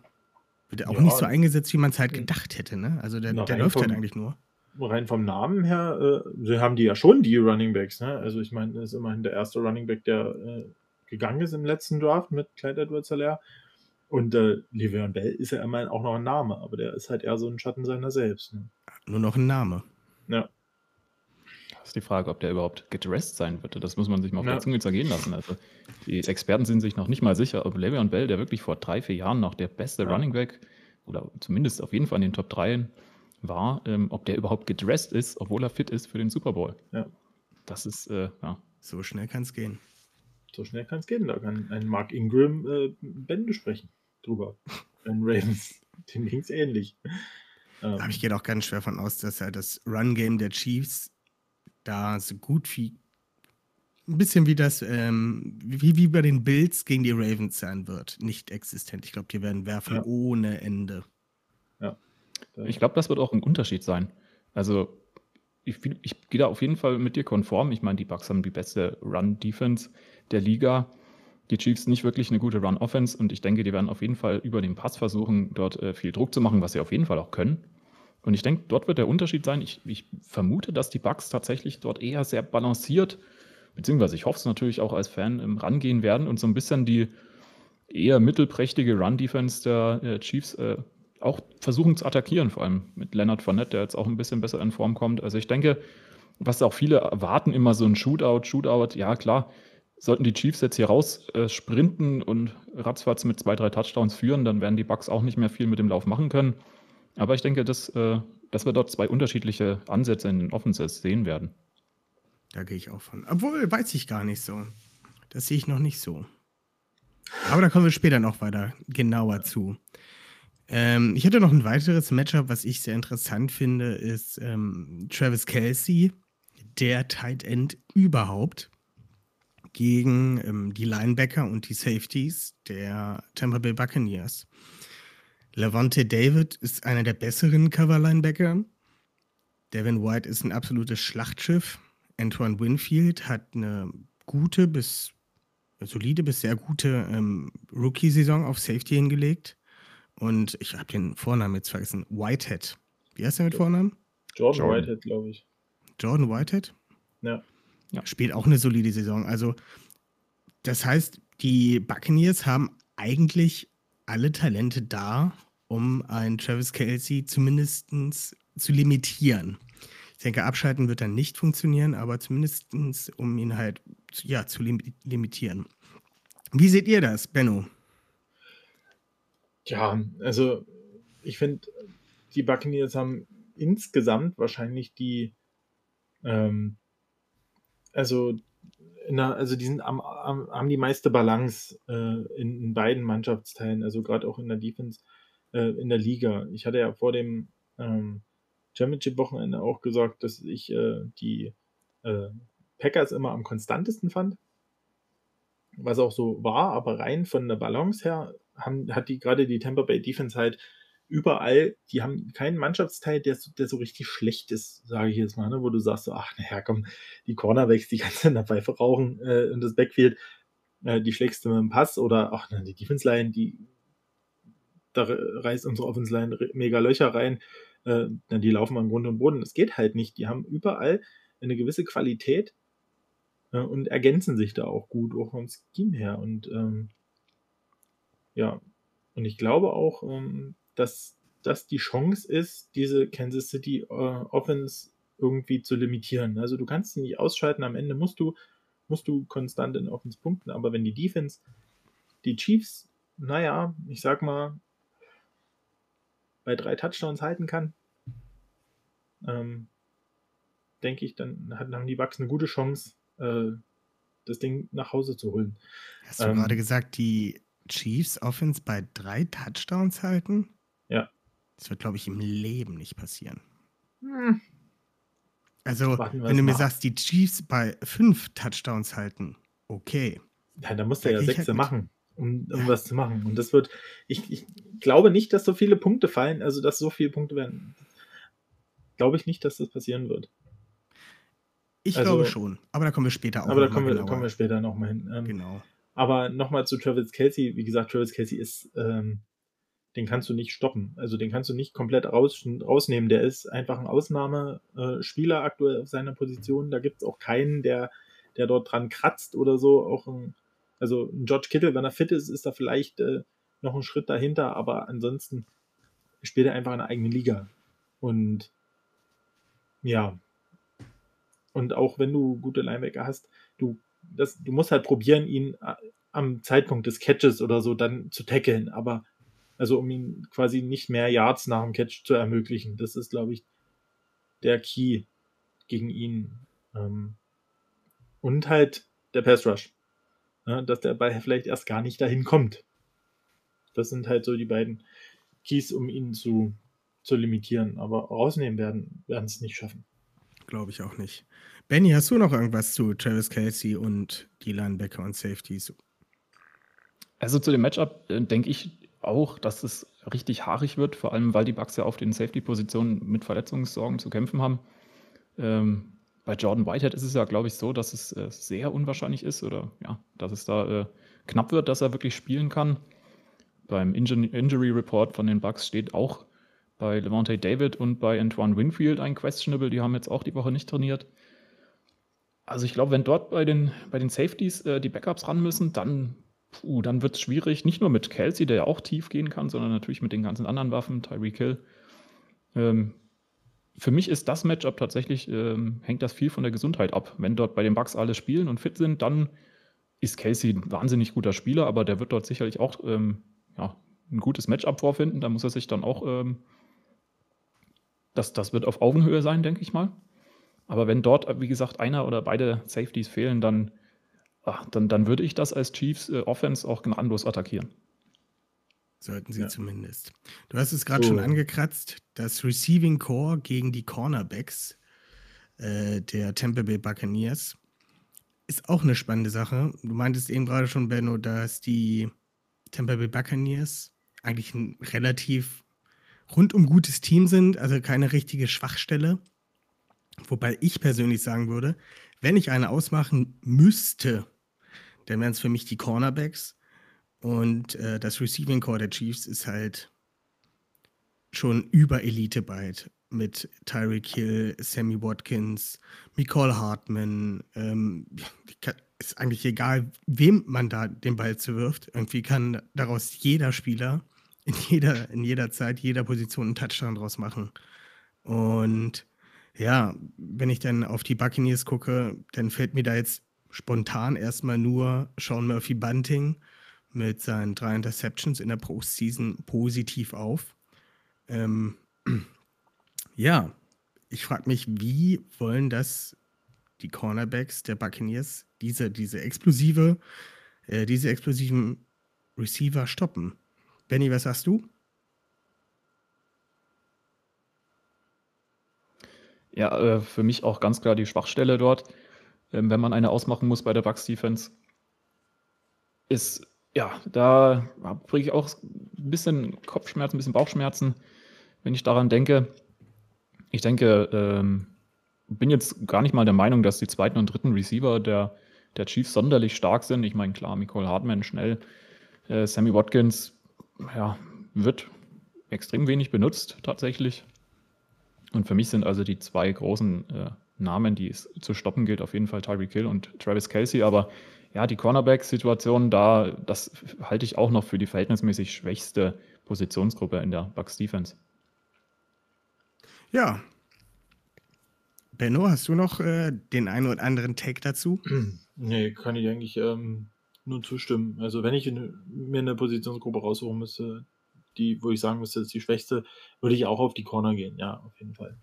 wird auch Ja. nicht so eingesetzt, wie man es halt gedacht hätte. Ne? Also der, der läuft halt vom- eigentlich nur. rein vom Namen her, äh, sie haben die ja schon, die Running Backs. Ne? Also ich meine, das ist immerhin der erste Running Back, der äh, gegangen ist im letzten Draft mit Clyde edwards helaire Und äh, Le'Veon Bell ist ja immerhin auch noch ein Name, aber der ist halt eher so ein Schatten seiner selbst. Ne? Nur noch ein Name. Ja. Das ist die Frage, ob der überhaupt gedressed sein wird. Das muss man sich mal auf Ja. der Zunge zergehen lassen. Also die Experten sind sich noch nicht mal sicher, ob Le'Veon Bell, der wirklich vor drei, vier Jahren noch der beste Ja. Running Back oder zumindest auf jeden Fall in den Top 3 war, ähm, ob der überhaupt gedressed ist, obwohl er fit ist für den Super Bowl. Ja. Das ist, äh, ja. So schnell kann es gehen. So schnell kann es gehen. Da kann ein Mark Ingram äh, Bände sprechen drüber. Ein Ravens. Dem ging es ähnlich. Ähm, Aber ich gehe auch ganz schwer von aus, dass ja das Run-Game der Chiefs da so gut wie ein bisschen wie das, ähm, wie, wie bei den Bills gegen die Ravens sein wird. Nicht existent. Ich glaube, die werden werfen Ja. ohne Ende. da- Ich glaube, das wird auch ein Unterschied sein. Also, ich, ich gehe da auf jeden Fall mit dir konform. Ich meine, die Bucks haben die beste Run-Defense der Liga. Die Chiefs nicht wirklich eine gute Run-Offense und ich denke, die werden auf jeden Fall über den Pass versuchen, dort äh, viel Druck zu machen, was sie auf jeden Fall auch können. Und ich denke, dort wird der Unterschied sein. Ich, ich vermute, dass die Bucks tatsächlich dort eher sehr balanciert, beziehungsweise ich hoffe es natürlich auch als Fan, ähm, rangehen werden und so ein bisschen die eher mittelprächtige Run-Defense der äh, Chiefs äh, auch versuchen zu attackieren, vor allem mit Leonard Fournette, der jetzt auch ein bisschen besser in Form kommt. Also ich denke, was auch viele erwarten, immer so ein Shootout, Shootout, ja klar, sollten die Chiefs jetzt hier raus äh, sprinten und ratzfatz mit zwei, drei Touchdowns führen, dann werden die Bucks auch nicht mehr viel mit dem Lauf machen können. Aber ich denke, dass, äh, dass wir dort zwei unterschiedliche Ansätze in den Offenses sehen werden. Da gehe ich auch von. Obwohl, weiß ich gar nicht so. Das sehe ich noch nicht so. Aber da kommen wir später noch weiter genauer zu. Ähm, ich hätte noch ein weiteres Matchup, was ich sehr interessant finde, ist ähm, Travis Kelsey, der Tight End überhaupt, gegen ähm, die Linebacker und die Safeties der Tampa Bay Buccaneers. Levante David ist einer der besseren Cover-Linebacker. Devin White ist ein absolutes Schlachtschiff. Antoine Winfield hat eine gute bis solide bis sehr gute ähm, Rookie-Saison auf Safety hingelegt. Und ich habe den Vornamen jetzt vergessen. Whitehead. Wie heißt er mit Vornamen? Jordan, Jordan. Whitehead, glaube ich. Jordan Whitehead? Ja. Ja. Spielt auch eine solide Saison. Also, das heißt, die Buccaneers haben eigentlich alle Talente da, um einen Travis Kelsey zumindest zu limitieren. Ich denke, abschalten wird dann nicht funktionieren, aber zumindest um ihn halt zu- ja, zu lim limitieren. Wie seht ihr das, Benno? Ja, also ich finde, die Buccaneers haben insgesamt wahrscheinlich die, ähm, also, der, also die sind am, am, haben die meiste Balance äh, in, in beiden Mannschaftsteilen, also gerade auch in der Defense, äh, in der Liga. Ich hatte ja vor dem ähm, Championship-Wochenende auch gesagt, dass ich äh, die äh, Packers immer am konstantesten fand was auch so war, aber rein von der Balance her haben, hat die gerade die Tampa Bay Defense halt überall, die haben keinen Mannschaftsteil, der, so- der so richtig schlecht ist, sage ich jetzt mal, ne? wo du sagst so, ach naja, komm, die Cornerbacks, die ganze in der Pfeife äh, und das Backfield, äh, die schlägst du mit dem Pass oder ach nein, die Defense Line, die da reißt unsere Offense Line mega Löcher rein, äh, die laufen am Grund und Boden. Das geht halt nicht. Die haben überall eine gewisse Qualität äh, und ergänzen sich da auch gut, auch vom Scheme her. Und ähm, ja, und ich glaube auch, ähm, dass das die Chance ist, diese Kansas City äh, Offense irgendwie zu limitieren. Also du kannst sie nicht ausschalten, am Ende musst du, musst du konstant in Offense punkten, aber wenn die Defense die Chiefs, naja, ich sag mal, bei drei Touchdowns halten kann, ähm, denke ich, dann haben die Bucks eine gute Chance, äh, das Ding nach Hause zu holen. Hast du ähm, gerade gesagt, die Chiefs Offense bei drei Touchdowns halten? Ja. Das wird, glaube ich, im Leben nicht passieren. Hm. Also, wenn du mir sagst, die Chiefs bei fünf Touchdowns halten, okay. Ja, da musst du ja sechs halt machen, um, um ja. was zu machen. Und das wird, ich, ich glaube nicht, dass so viele Punkte fallen, also dass so viele Punkte werden. Glaube ich nicht, dass das passieren wird. Ich also, glaube schon, aber da kommen wir später auch Aber da kommen wir, kommen wir später nochmal hin. Ähm, genau. Aber nochmal zu Travis Kelsey. Wie gesagt, Travis Kelsey ist, ähm, den kannst du nicht stoppen. Also den kannst du nicht komplett raus, rausnehmen. Der ist einfach ein Ausnahmespieler aktuell auf seiner Position. Da gibt es auch keinen, der, der dort dran kratzt oder so. Auch ein, also ein George Kittle, wenn er fit ist, ist er vielleicht äh, noch einen Schritt dahinter, aber ansonsten spielt er einfach eine eigene Liga. Und ja. Und auch wenn du gute Linebacker hast, du, das, du musst halt probieren, ihn äh, am Zeitpunkt des Catches oder so dann zu tackeln, aber also um ihn quasi nicht mehr Yards nach dem Catch zu ermöglichen. Das ist, glaube ich, der Key gegen ihn. Ähm, und halt der Pass Rush. Ja, dass der Ball vielleicht erst gar nicht dahin kommt. Das sind halt so die beiden Keys, um ihn zu, zu limitieren. Aber rausnehmen werden, werden es nicht schaffen. Glaube ich auch nicht. Benny, hast du noch irgendwas zu Travis Kelsey und die Linebacker und Safeties? Also zu dem Matchup äh, denke ich, auch, dass es richtig haarig wird, vor allem weil die Bucks ja auf den Safety-Positionen mit Verletzungssorgen zu kämpfen haben. Ähm, bei Jordan Whitehead ist es ja, glaube ich, so, dass es äh, sehr unwahrscheinlich ist oder ja, dass es da äh, knapp wird, dass er wirklich spielen kann. Beim Injury, Injury Report von den Bucks steht auch bei Levante David und bei Antoine Winfield ein Questionable. Die haben jetzt auch die Woche nicht trainiert. Also ich glaube, wenn dort bei den, bei den Safeties äh, die Backups ran müssen, dann puh, dann wird es schwierig, nicht nur mit Kelsey, der ja auch tief gehen kann, sondern natürlich mit den ganzen anderen Waffen, Tyreek Hill. Ähm, für mich ist das Matchup tatsächlich, ähm, hängt das viel von der Gesundheit ab. Wenn dort bei den Bucks alle spielen und fit sind, dann ist Casey ein wahnsinnig guter Spieler, aber der wird dort sicherlich auch ähm, ja, ein gutes Matchup vorfinden. Da muss er sich dann auch, ähm, das, das wird auf Augenhöhe sein, denke ich mal. Aber wenn dort, wie gesagt, einer oder beide Safeties fehlen, dann ach, dann, dann würde ich das als Chiefs äh, Offense auch gnadenlos attackieren. Sollten sie ja. zumindest. Du hast es gerade so. schon angekratzt, das Receiving Core gegen die Cornerbacks äh, der Tampa Bay Buccaneers ist auch eine spannende Sache. Du meintest eben gerade schon, Benno, dass die Tampa Bay Buccaneers eigentlich ein relativ rundum gutes Team sind, also keine richtige Schwachstelle. Wobei ich persönlich sagen würde, wenn ich eine ausmachen müsste, dann wären es für mich die Cornerbacks. Und äh, das Receiving Core der Chiefs ist halt schon über Elite bald mit Tyreek Hill, Sammy Watkins, Nicole Hartman. Ähm, ist eigentlich egal, wem man da den Ball zuwirft. Irgendwie kann daraus jeder Spieler in jeder, in jeder Zeit, jeder Position einen Touchdown draus machen. Und ja, wenn ich dann auf die Buccaneers gucke, dann fällt mir da jetzt spontan erstmal nur Sean Murphy Bunting mit seinen drei Interceptions in der Postseason positiv auf. Ähm, ja, ich frage mich, wie wollen das die Cornerbacks der Buccaneers, diese, diese explosive, äh, diese explosiven Receiver stoppen? Benny, was sagst du? Ja, äh, für mich auch ganz klar die Schwachstelle dort, ähm, wenn man eine ausmachen muss bei der Bucks Defense. Ist, ja, da kriege ich auch ein bisschen Kopfschmerzen, ein bisschen Bauchschmerzen, wenn ich daran denke. Ich denke, ähm, bin jetzt gar nicht mal der Meinung, dass die zweiten und dritten Receiver der, der Chiefs sonderlich stark sind. Ich meine, klar, Nicole Hartman schnell, äh, Sammy Watkins, ja, wird extrem wenig benutzt tatsächlich. Und für mich sind also die zwei großen äh, Namen, die es zu stoppen gilt, auf jeden Fall Tyreek Hill und Travis Kelsey. Aber ja, die Cornerback-Situation da, das halte ich auch noch für die verhältnismäßig schwächste Positionsgruppe in der Bucks Defense. Ja. Benno, hast du noch äh, den einen oder anderen Take dazu? Nee, kann ich eigentlich ähm, nur zustimmen. Also wenn ich in, mir eine Positionsgruppe raussuchen müsste, die, wo ich sagen müsste, ist die schwächste, würde ich auch auf die Corner gehen. Ja, auf jeden Fall.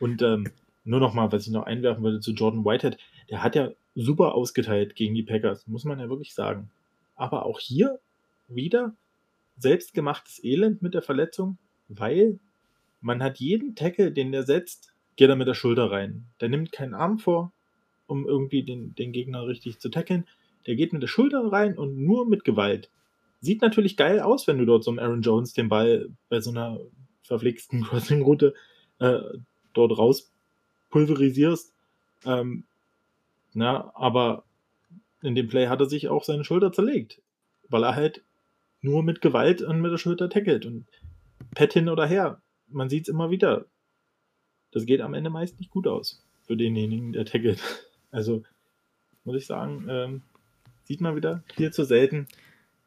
Und ähm, nur noch mal, was ich noch einwerfen würde zu Jordan Whitehead, der hat ja super ausgeteilt gegen die Packers, muss man ja wirklich sagen. Aber auch hier wieder selbstgemachtes Elend mit der Verletzung, weil man hat jeden Tackle, den der setzt, geht er mit der Schulter rein. Der nimmt keinen Arm vor, um irgendwie den, den Gegner richtig zu tackeln. Der geht mit der Schulter rein und nur mit Gewalt. Sieht natürlich geil aus, wenn du dort so einem Aaron Jones den Ball bei so einer verflixten Crossing-Route äh, dort raus pulverisierst. Ähm, na, aber in dem Play hat er sich auch seine Schulter zerlegt, weil er halt nur mit Gewalt und mit der Schulter tackelt und Pet hin oder her. Man sieht es immer wieder. Das geht am Ende meist nicht gut aus für denjenigen, der tackelt. Also muss ich sagen, ähm, sieht man wieder viel zu selten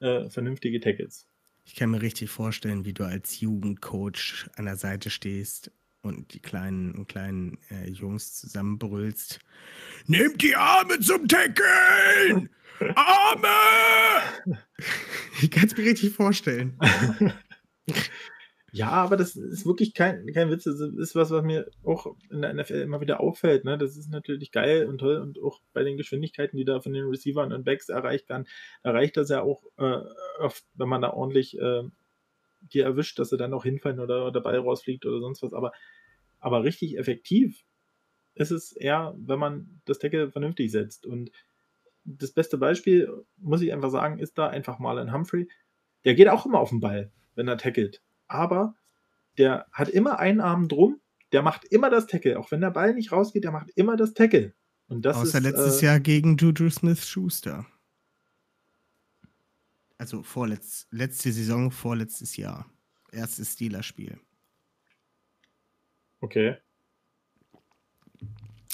äh, vernünftige Tackles. Ich kann mir richtig vorstellen, wie du als Jugendcoach an der Seite stehst und die kleinen, kleinen äh, Jungs zusammenbrüllst. Nehmt die Arme zum Tackeln! Arme! ich kann es mir richtig vorstellen. Ja, aber das ist wirklich kein, kein Witz. Das ist was, was mir auch in der NFL immer wieder auffällt. Ne? Das ist natürlich geil und toll und auch bei den Geschwindigkeiten, die da von den Receivern und Backs erreicht werden, erreicht das ja auch äh, oft, wenn man da ordentlich äh, die erwischt, dass sie dann auch hinfallen oder, der Ball rausfliegt oder sonst was. Aber, aber richtig effektiv ist es eher, wenn man das Tackle vernünftig setzt. Und das beste Beispiel, muss ich einfach sagen, ist da einfach mal ein Humphrey. Der geht auch immer auf den Ball, wenn er tackelt aber der hat immer einen Arm drum, der macht immer das Tackle. Auch wenn der Ball nicht rausgeht, der macht immer das Tackle. Und das Außer ist, letztes äh, Jahr gegen Juju Smith-Schuster. Also vorletz, letzte Saison, vorletztes Jahr. Erstes Steelers-Spiel. Okay.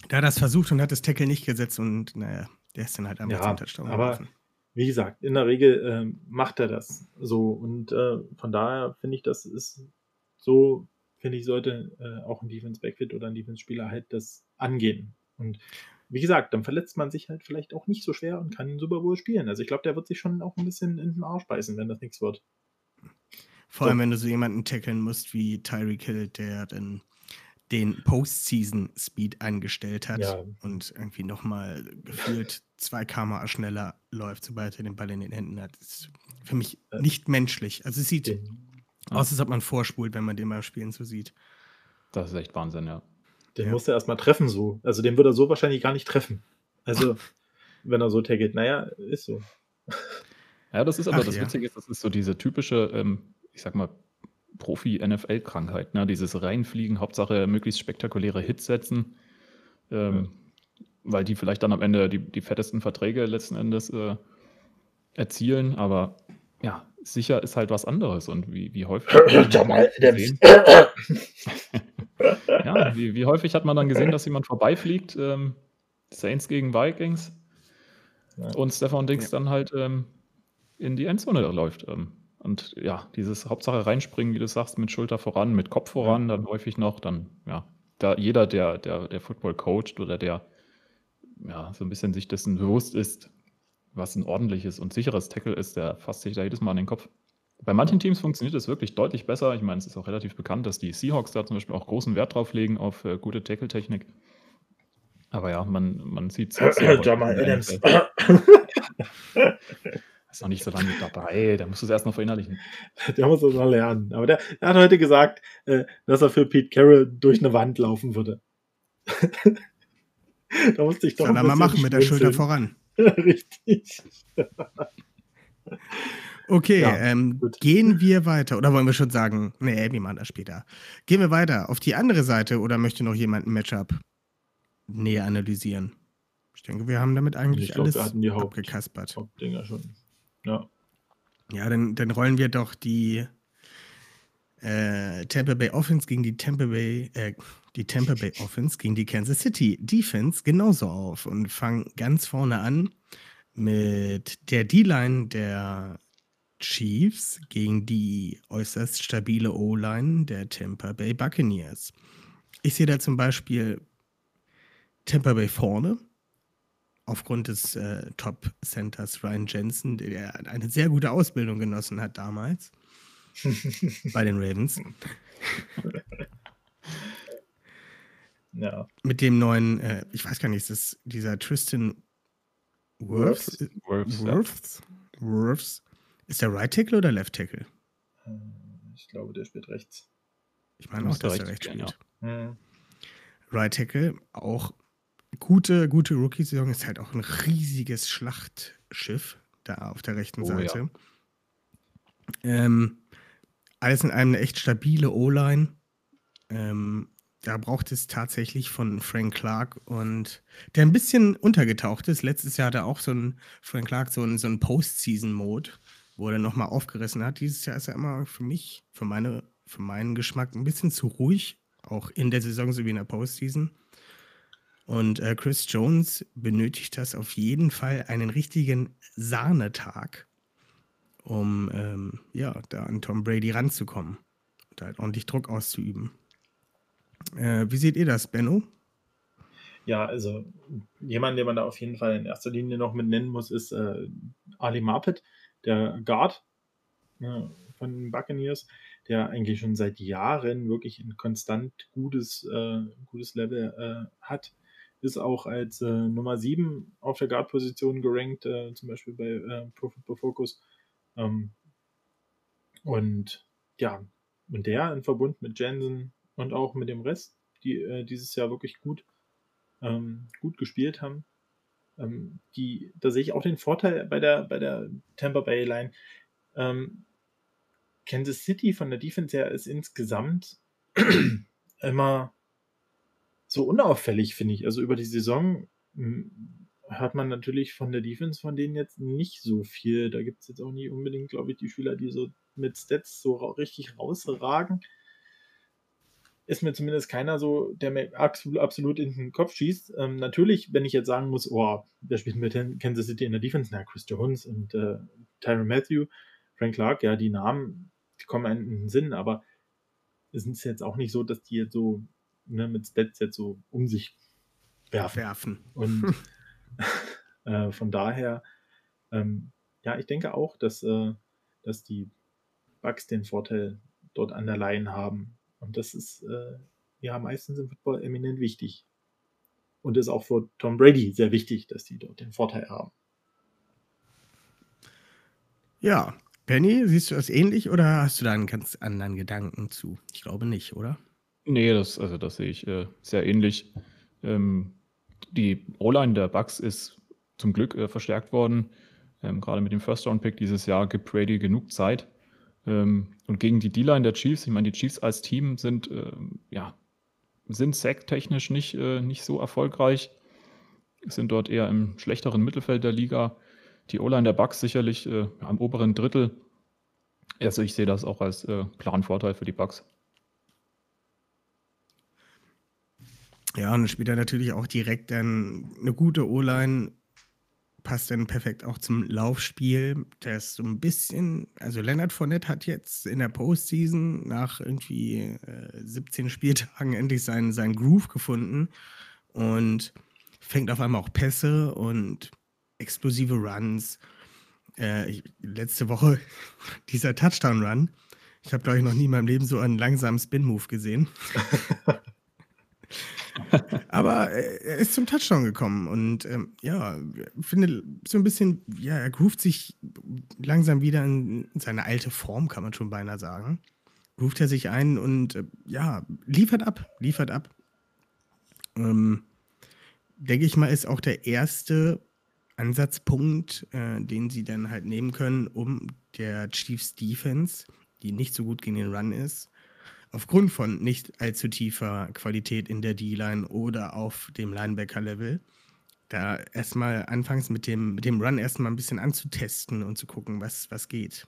Da hat er es versucht und hat das Tackle nicht gesetzt und naja, der ist dann halt einfach Ja, zum Touchdown aber- gelaufen. Wie gesagt, in der Regel ähm, macht er das so. Und äh, von daher finde ich, das ist so, finde ich, sollte äh, auch ein Defense-Backfit oder ein Defense-Spieler halt das angehen. Und wie gesagt, dann verletzt man sich halt vielleicht auch nicht so schwer und kann Super Bowl spielen. Also ich glaube, der wird sich schon auch ein bisschen in den Arsch beißen, wenn das nichts wird. Vor So. allem, wenn du so jemanden tackeln musst wie Tyreek Hill, der dann den Postseason-Speed angestellt hat Ja. und irgendwie nochmal gefühlt zwei km schneller läuft, sobald er den Ball in den Händen hat. Das ist für mich nicht menschlich. Also es sieht Den, aus, als ob man vorspult, wenn man den beim Spielen so sieht. Das ist echt Wahnsinn, ja. den Ja. muss er erstmal treffen so. Also den würde er so wahrscheinlich gar nicht treffen. Also, wenn er so tackelt. Naja, ist so. Ja, das ist aber Ach das ja. Witzige ist, das ist so diese typische, ähm, ich sag mal, Profi-NFL-Krankheit, ne? Dieses Reinfliegen, Hauptsache möglichst spektakuläre Hits setzen, ähm, weil die vielleicht dann am Ende die, die fettesten Verträge letzten Endes äh, erzielen, aber ja, sicher ist halt was anderes und wie, wie häufig. hat man gesehen- ja, wie, wie häufig hat man dann gesehen, dass jemand vorbeifliegt? Ähm, Saints gegen Vikings Ja. und Stefan Dix dann halt ähm, in die Endzone läuft. Ähm, und ja, dieses Hauptsache reinspringen, wie du sagst, mit Schulter voran, mit Kopf voran, dann häufig noch, dann ja, da jeder, der, der, der Football coacht oder der ja so ein bisschen sich dessen bewusst ist, was ein ordentliches und sicheres Tackle ist, der fasst sich da jedes Mal an den Kopf. Bei manchen Teams funktioniert es wirklich deutlich besser. Ich meine, es ist auch relativ bekannt, dass die Seahawks da zum Beispiel auch großen Wert drauf legen auf äh, gute Tackle-Technik. Aber ja, man, man sieht es. Jamal Adams. Ist noch nicht so lange mit dabei, da musst du es erst noch verinnerlichen. Der muss das noch lernen. Aber der, der hat heute gesagt, äh, dass er für Pete Carroll durch eine Wand laufen würde. da musste ich doch Soll er mal machen mit der Schulter voran. Richtig. Okay, Ja, ähm, gehen wir weiter. Oder wollen wir schon sagen, nee, wir machen das später. Gehen wir weiter auf die andere Seite oder möchte noch jemand ein Matchup näher analysieren? Ich denke, wir haben damit eigentlich Ich glaub, alles wir hatten die Haupt- abgekaspert. Top-Dinger schon. Ja. Ja, dann, dann rollen wir doch die Äh, Tampa Bay Offense gegen die Tampa Bay, äh, die Tampa Bay Offense gegen die Kansas City Defense genauso auf und fangen ganz vorne an mit der D-Line der Chiefs gegen die äußerst stabile O-Line der Tampa Bay Buccaneers. Ich sehe da zum Beispiel Tampa Bay vorne, aufgrund des äh, Top-Centers Ryan Jensen, der eine sehr gute Ausbildung genossen hat damals bei den Ravens. Ja. Mit dem neuen, äh, ich weiß gar nicht, ist das dieser Tristan Wirfs? Wirfs, ja. Wirfs? Ist der Right Tackle oder Left Tackle? Äh, Ich glaube, der spielt rechts. Ich meine auch, dass er rechts spielt. Hm. Right Tackle, auch gute, gute Rookie-Saison, ist halt auch ein riesiges Schlachtschiff da auf der rechten Oh, ja. Seite. Ähm, alles in allem eine echt stabile O-Line. Ähm, da braucht es tatsächlich von Frank Clark und der ein bisschen untergetaucht ist. Letztes Jahr hatte auch so ein Frank Clark so ein, so ein Postseason-Mode, wo er nochmal aufgerissen hat. Dieses Jahr ist er immer für mich, für, meine, für meinen Geschmack ein bisschen zu ruhig, auch in der Saison sowie in der Postseason. Und äh, Chris Jones benötigt das auf jeden Fall einen richtigen Sahnetag, um ähm, ja, da an Tom Brady ranzukommen und halt ordentlich Druck auszuüben. Äh, wie seht ihr das, Benno? Ja, also jemand, den man da auf jeden Fall in erster Linie noch mit nennen muss, ist äh, Ali Marpet, der Guard äh, von den Buccaneers, der eigentlich schon seit Jahren wirklich ein konstant gutes, äh, gutes Level äh, hat. Ist auch als äh, Nummer 7 auf der Guard-Position gerankt, äh, zum Beispiel bei äh, Pro Football Focus. Ähm, und ja, und der in Verbund mit Jensen und auch mit dem Rest, die äh, dieses Jahr wirklich gut, ähm, gut gespielt haben. Ähm, die, da sehe ich auch den Vorteil bei der, bei der Tampa Bay Line. Ähm, Kansas City von der Defense her ist insgesamt immer so unauffällig, finde ich. Also über die Saison mh, hört man natürlich von der Defense von denen jetzt nicht so viel. Da gibt es jetzt auch nicht unbedingt, glaube ich, die Spieler, die so mit Stats so ra richtig rausragen. Ist mir zumindest keiner so, der mir absolut, absolut in den Kopf schießt. Ähm, natürlich, wenn ich jetzt sagen muss, oh, wer spielt mit Kansas City in der Defense? Na, Chris Jones und äh, Tyron Matthew, Frank Clark, ja, die Namen, die kommen einem in den Sinn, aber es ist jetzt auch nicht so, dass die jetzt so ne, mit Stats jetzt so um sich werfen. Werfen. Und äh, von daher, ähm, ja, ich denke auch, dass, äh, dass die Bucks den Vorteil dort an der Line haben. Und das ist äh, ja meistens im Football eminent wichtig. Und ist auch für Tom Brady sehr wichtig, dass die dort den Vorteil haben. Ja, Penny, siehst du das ähnlich oder hast du da einen ganz anderen Gedanken zu? Ich glaube nicht, oder? Nee, das, also das sehe ich äh, sehr ähnlich. Ähm, die O-Line der Bucks ist zum Glück äh, verstärkt worden. Ähm, gerade mit dem First-Round-Pick dieses Jahr gibt Brady genug Zeit. Ähm, und gegen die D-Line der Chiefs, ich meine, die Chiefs als Team sind, ähm, ja, sind sacktechnisch nicht, äh, nicht so erfolgreich, sind dort eher im schlechteren Mittelfeld der Liga. Die O-Line der Bucks sicherlich äh, am oberen Drittel. Also ich sehe das auch als äh, klaren Vorteil für die Bucks. Ja, und dann spielt er natürlich auch direkt dann eine gute O-Line, passt dann perfekt auch zum Laufspiel. Der ist so ein bisschen, also Leonard Fournette hat jetzt in der Postseason nach irgendwie äh, 17 Spieltagen endlich seinen, seinen Groove gefunden und fängt auf einmal auch Pässe und explosive Runs. Äh, ich, letzte Woche dieser Touchdown-Run. Ich habe, glaube ich, noch nie in meinem Leben so einen langsamen Spin-Move gesehen. Aber äh, er ist zum Touchdown gekommen und ähm, ja, finde so ein bisschen, ja, er groovt sich langsam wieder in seine alte Form, kann man schon beinahe sagen. Groovt er sich ein und äh, ja, liefert ab, liefert ab. Ähm, denke ich mal, ist auch der erste Ansatzpunkt, äh, den sie dann halt nehmen können, um der Chiefs Defense, die nicht so gut gegen den Run ist, aufgrund von nicht allzu tiefer Qualität in der D-Line oder auf dem Linebacker-Level, da erstmal anfangs mit dem, mit dem Run erstmal ein bisschen anzutesten und zu gucken, was, was geht.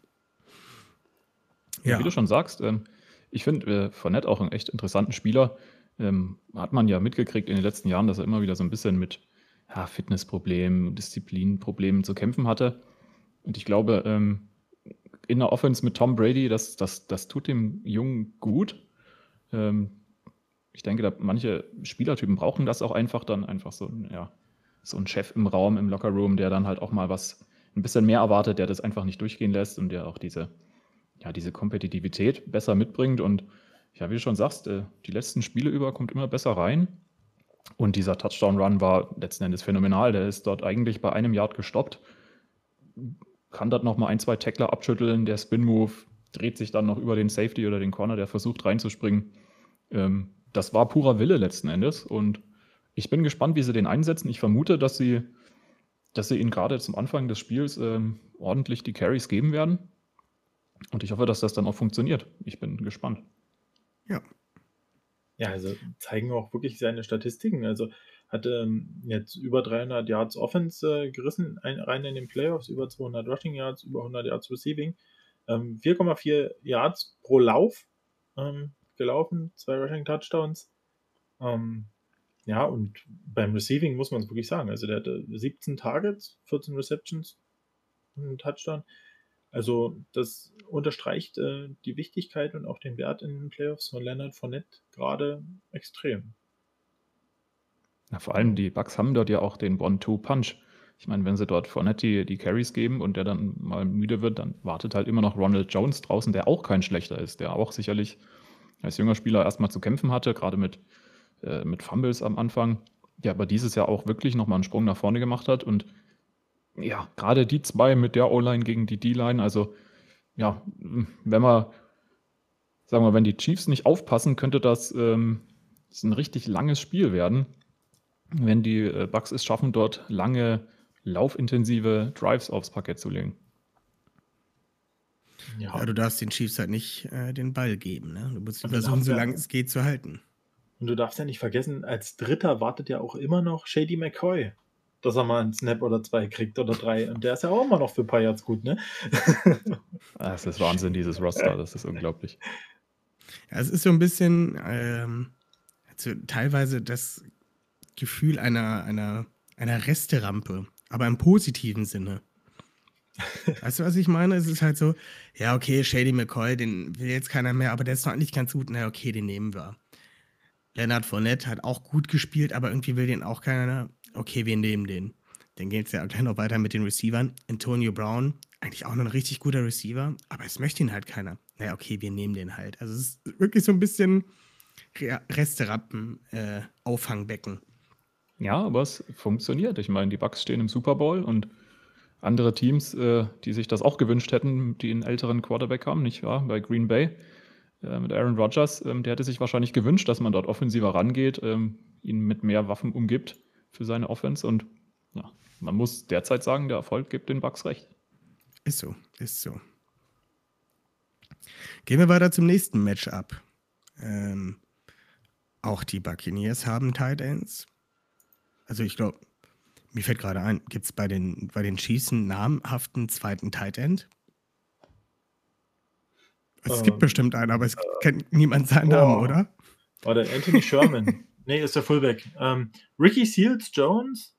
Ja. Wie du schon sagst, ähm, Ich finde äh, Fournette auch einen echt interessanten Spieler. Ähm, hat man ja mitgekriegt in den letzten Jahren, dass er immer wieder so ein bisschen mit ja, Fitnessproblemen, Disziplinproblemen zu kämpfen hatte. Und ich glaube, ähm, in der Offense mit Tom Brady, das, das, das tut dem Jungen gut. Ähm, ich denke, da manche Spielertypen brauchen das auch einfach dann einfach so, ja, so ein Chef im Raum, im Lockerroom, der dann halt auch mal was ein bisschen mehr erwartet, der das einfach nicht durchgehen lässt und der auch diese, ja, diese Kompetitivität besser mitbringt. Und ja, wie du schon sagst, äh, die letzten Spiele über kommt immer besser rein. Und dieser Touchdown-Run war letzten Endes phänomenal. Der ist dort eigentlich bei einem Yard gestoppt, kann dort nochmal ein, zwei Tackler abschütteln. Der Spin-Move dreht sich dann noch über den Safety oder den Corner, der versucht reinzuspringen. Ähm, das war purer Wille letzten Endes. Und ich bin gespannt, wie sie den einsetzen. Ich vermute, dass sie, dass sie ihnen gerade zum Anfang des Spiels ähm, ordentlich die Carries geben werden. Und ich hoffe, dass das dann auch funktioniert. Ich bin gespannt. Ja. Ja, also zeigen auch wirklich seine Statistiken. Also hat ähm, jetzt über 300 Yards Offense äh, gerissen, ein, rein in den Playoffs, über 200 Rushing Yards, über 100 Yards Receiving, ähm, 4,4 Yards pro Lauf ähm, gelaufen, zwei Rushing Touchdowns. Ähm, ja, und beim Receiving muss man es wirklich sagen. Also der hatte 17 Targets, 14 Receptions, einen Touchdown. Also das unterstreicht äh, die Wichtigkeit und auch den Wert in den Playoffs von Leonard Fournette gerade extrem. Ja, vor allem die Bucks haben dort ja auch den One-Two-Punch. Ich meine, wenn sie dort Fournette die, die Carries geben und der dann mal müde wird, dann wartet halt immer noch Ronald Jones draußen, der auch kein schlechter ist, der auch sicherlich als junger Spieler erstmal zu kämpfen hatte, gerade mit, äh, mit Fumbles am Anfang. Ja, aber dieses Jahr auch wirklich nochmal einen Sprung nach vorne gemacht hat und ja, gerade die zwei mit der O-Line gegen die D-Line, also ja, wenn man, sagen wir, wenn die Chiefs nicht aufpassen, könnte das, ähm, das ein richtig langes Spiel werden, wenn die äh, Bucks es schaffen, dort lange, laufintensive Drives aufs Parkett zu legen. Ja. ja, du darfst den Chiefs halt nicht äh, den Ball geben. Ne? Du musst versuchen, so lange es geht, zu halten. Und du darfst ja nicht vergessen, als Dritter wartet ja auch immer noch Shady McCoy dass er mal einen Snap oder zwei kriegt oder drei. Und der ist ja auch immer noch für ein paar Yards gut, ne? das ist Wahnsinn, dieses Roster, das ist unglaublich. Ja, es ist so ein bisschen ähm, also teilweise das Gefühl einer, einer, einer Resterampe, aber im positiven Sinne. Weißt du, was ich meine? Es ist halt so, ja, okay, Shady McCoy, den will jetzt keiner mehr, aber der ist noch nicht ganz gut. Na, okay, den nehmen wir. Leonard Fournette hat auch gut gespielt, aber irgendwie will den auch keiner okay, wir nehmen den. Dann geht es ja gleich noch weiter mit den Receivern. Antonio Brown, eigentlich auch noch ein richtig guter Receiver, aber es möchte ihn halt keiner. Naja, okay, wir nehmen den halt. Also es ist wirklich so ein bisschen Resterappen, äh, Auffangbecken. Ja, aber es funktioniert. Ich meine, die Bucks stehen im Super Bowl und andere Teams, äh, die sich das auch gewünscht hätten, die einen älteren Quarterback haben, nicht wahr? Bei Green Bay äh, mit Aaron Rodgers, ähm, der hätte sich wahrscheinlich gewünscht, dass man dort offensiver rangeht, ähm, ihn mit mehr Waffen umgibt für seine Offense. Und ja, man muss derzeit sagen, der Erfolg gibt den Bucks recht. Ist so, ist so. Gehen wir weiter zum nächsten Matchup. Ähm, auch die Buccaneers haben Tight Ends. Also ich glaube, mir fällt gerade ein, gibt es bei den, bei den Chiefs einen namhaften zweiten Tight End? Es ähm, gibt bestimmt einen, aber es äh, kennt niemand seinen oh, Namen, oder? War der Anthony Sherman. Nee, ist der Fullback. Ähm, Ricky Seals Jones,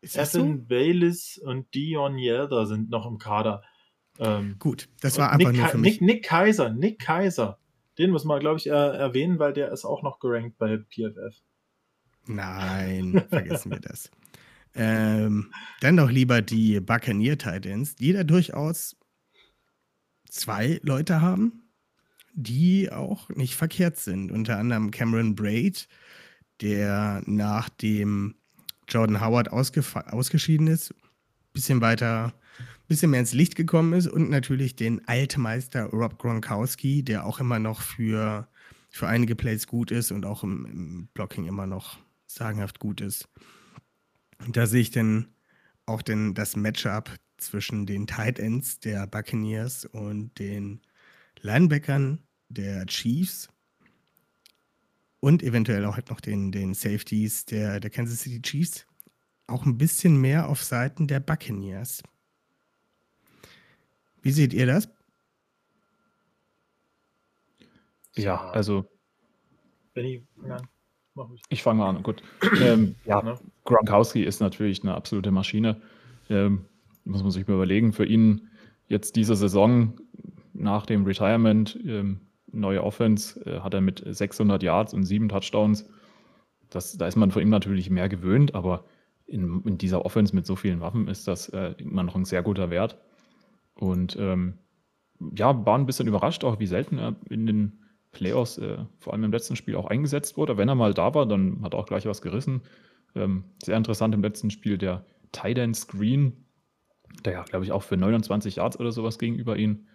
Evan so? Baylis und Dion Yelder sind noch im Kader. Ähm, Gut, das war einfach Nick, nur für mich. Nick, Nick Kaiser, Nick Kaiser. Den muss man, glaube ich, äh, erwähnen, weil der ist auch noch gerankt bei PFF. Nein, vergessen wir das. Ähm, dann doch lieber die Buccaneer Titans, die da durchaus zwei Leute haben, die auch nicht verkehrt sind. Unter anderem Cameron Braid, der nach dem Jordan Howard ausgeschieden ist, bisschen weiter, bisschen mehr ins Licht gekommen ist und natürlich den Altmeister Rob Gronkowski, der auch immer noch für, für einige Plays gut ist und auch im, im Blocking immer noch sagenhaft gut ist. Da sehe ich dann auch den, das Matchup zwischen den Tight Ends der Buccaneers und den Linebackern der Chiefs und eventuell auch halt noch den, den Safeties der, der Kansas City Chiefs auch ein bisschen mehr auf Seiten der Buccaneers. Wie seht ihr das? Ja, also fang an. Ich fange mal an. Gut. Ähm, ja, Ne? Gronkowski ist natürlich eine absolute Maschine. Ähm, muss man sich mal überlegen. Für ihn jetzt diese Saison nach dem Retirement, ähm, neue Offense, äh, hat er mit 600 Yards und sieben Touchdowns. Das, da ist man von ihm natürlich mehr gewöhnt, aber in, in dieser Offense mit so vielen Waffen ist das äh, immer noch ein sehr guter Wert. Und ähm, ja, war ein bisschen überrascht, auch wie selten er in den Playoffs, äh, vor allem im letzten Spiel, auch eingesetzt wurde. Wenn er mal da war, dann hat er auch gleich was gerissen. Ähm, sehr interessant im letzten Spiel der Tight End Screen, der ja, glaube ich, auch für 29 Yards oder sowas gegenüber ihn.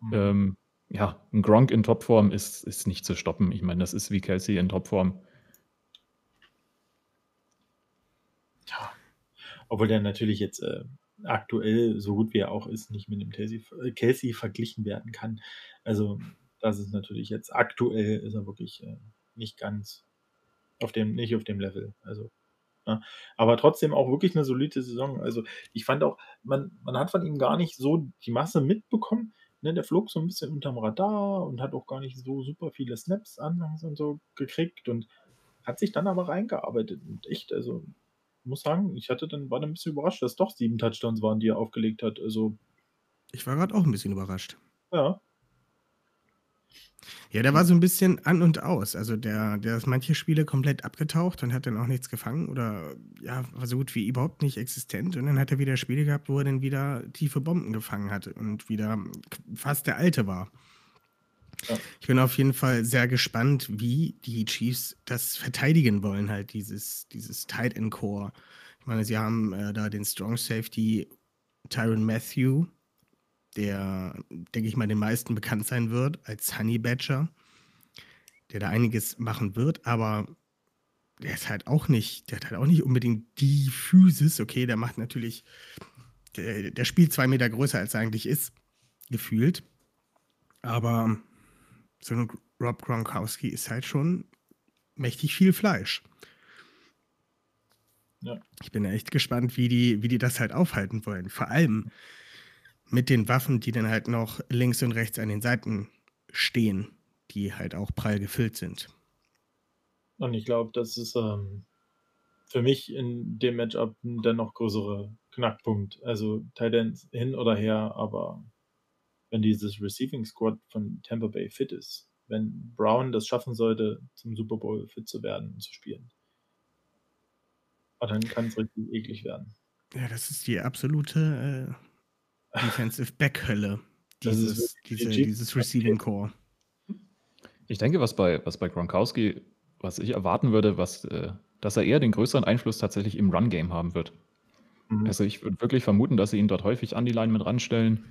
Mhm. Ähm, ja, ein Gronk in Topform ist, ist nicht zu stoppen. Ich meine, das ist wie Kelsey in Topform. Ja. Obwohl der natürlich jetzt äh, aktuell, so gut wie er auch ist, nicht mit dem Kelsey, äh, Kelsey verglichen werden kann. Also, das ist natürlich jetzt aktuell ist er wirklich äh, nicht ganz auf dem, nicht auf dem Level. Also, ja. Aber trotzdem auch wirklich eine solide Saison. Also, ich fand auch, man, man hat von ihm gar nicht so die Masse mitbekommen. Ne, der flog so ein bisschen unterm Radar und hat auch gar nicht so super viele Snaps anfangs und so gekriegt und hat sich dann aber reingearbeitet und echt, also muss sagen, ich hatte dann, war dann ein bisschen überrascht, dass doch sieben Touchdowns waren, die er aufgelegt hat. Also, Ich war gerade auch ein bisschen überrascht. ja. Ja, der war so ein bisschen an und aus. Also der, der ist manche Spiele komplett abgetaucht und hat dann auch nichts gefangen oder ja, war so gut wie überhaupt nicht existent. Und dann hat er wieder Spiele gehabt, wo er dann wieder tiefe Bomben gefangen hatte und wieder fast der Alte war. Ja. Ich bin auf jeden Fall sehr gespannt, wie die Chiefs das verteidigen wollen, halt dieses, dieses Tight End Core. Ich meine, sie haben äh, da den Strong Safety Tyron Matthew, der, denke ich mal, den meisten bekannt sein wird als Honey Badger, der da einiges machen wird, aber der ist halt auch nicht, der hat halt auch nicht unbedingt die Physis. Okay, der macht natürlich, der, der spielt zwei Meter größer, als er eigentlich ist, gefühlt. Aber so ein Rob Gronkowski ist halt schon mächtig viel Fleisch. Ja. Ich bin echt gespannt, wie die, wie die das halt aufhalten wollen. Vor allem mit den Waffen, die dann halt noch links und rechts an den Seiten stehen, die halt auch prall gefüllt sind. Und ich glaube, das ist ähm, für mich in dem Matchup der noch größere Knackpunkt. Also Titans hin oder her, aber wenn dieses Receiving Squad von Tampa Bay fit ist, wenn Brown das schaffen sollte, zum Super Bowl fit zu werden und zu spielen, ah, dann kann es richtig eklig werden. Ja, das ist die absolute äh, Defensive Back-Hölle, Das ist dieses, diese, dieses Receiving Core. Ich denke, was bei, was bei Gronkowski, was ich erwarten würde, was, äh, dass er eher den größeren Einfluss tatsächlich im Run-Game haben wird. Mhm. Also ich würde wirklich vermuten, dass sie ihn dort häufig an die Line mit ranstellen,